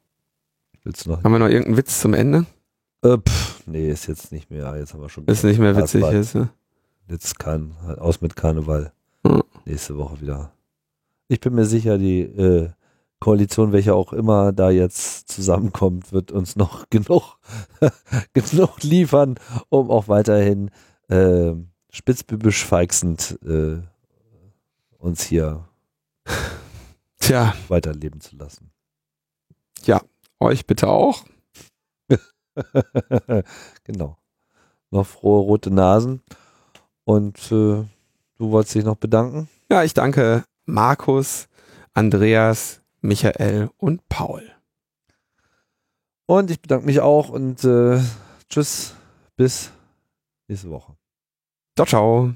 Willst du noch? haben wir noch irgendeinen Witz zum Ende? Äh, pf, nee, ist jetzt nicht mehr. Jetzt haben wir schon. Ist nicht mehr witzig Karneval. ist. Ne? Jetzt kann halt aus mit Karneval. Hm. Nächste Woche wieder. Ich bin mir sicher, die äh, Koalition, welche auch immer da jetzt zusammenkommt, wird uns noch genug, genug liefern, um auch weiterhin äh, spitzbübisch feixend äh, uns hier Tja, weiterleben zu lassen. euch bitte auch. genau. Noch frohe rote Nasen. Und äh, du wolltest dich noch bedanken? Ja, ich danke Markus, Andreas, Michael und Paul. Und ich bedanke mich auch und äh, tschüss, bis nächste Woche. Ciao, ciao.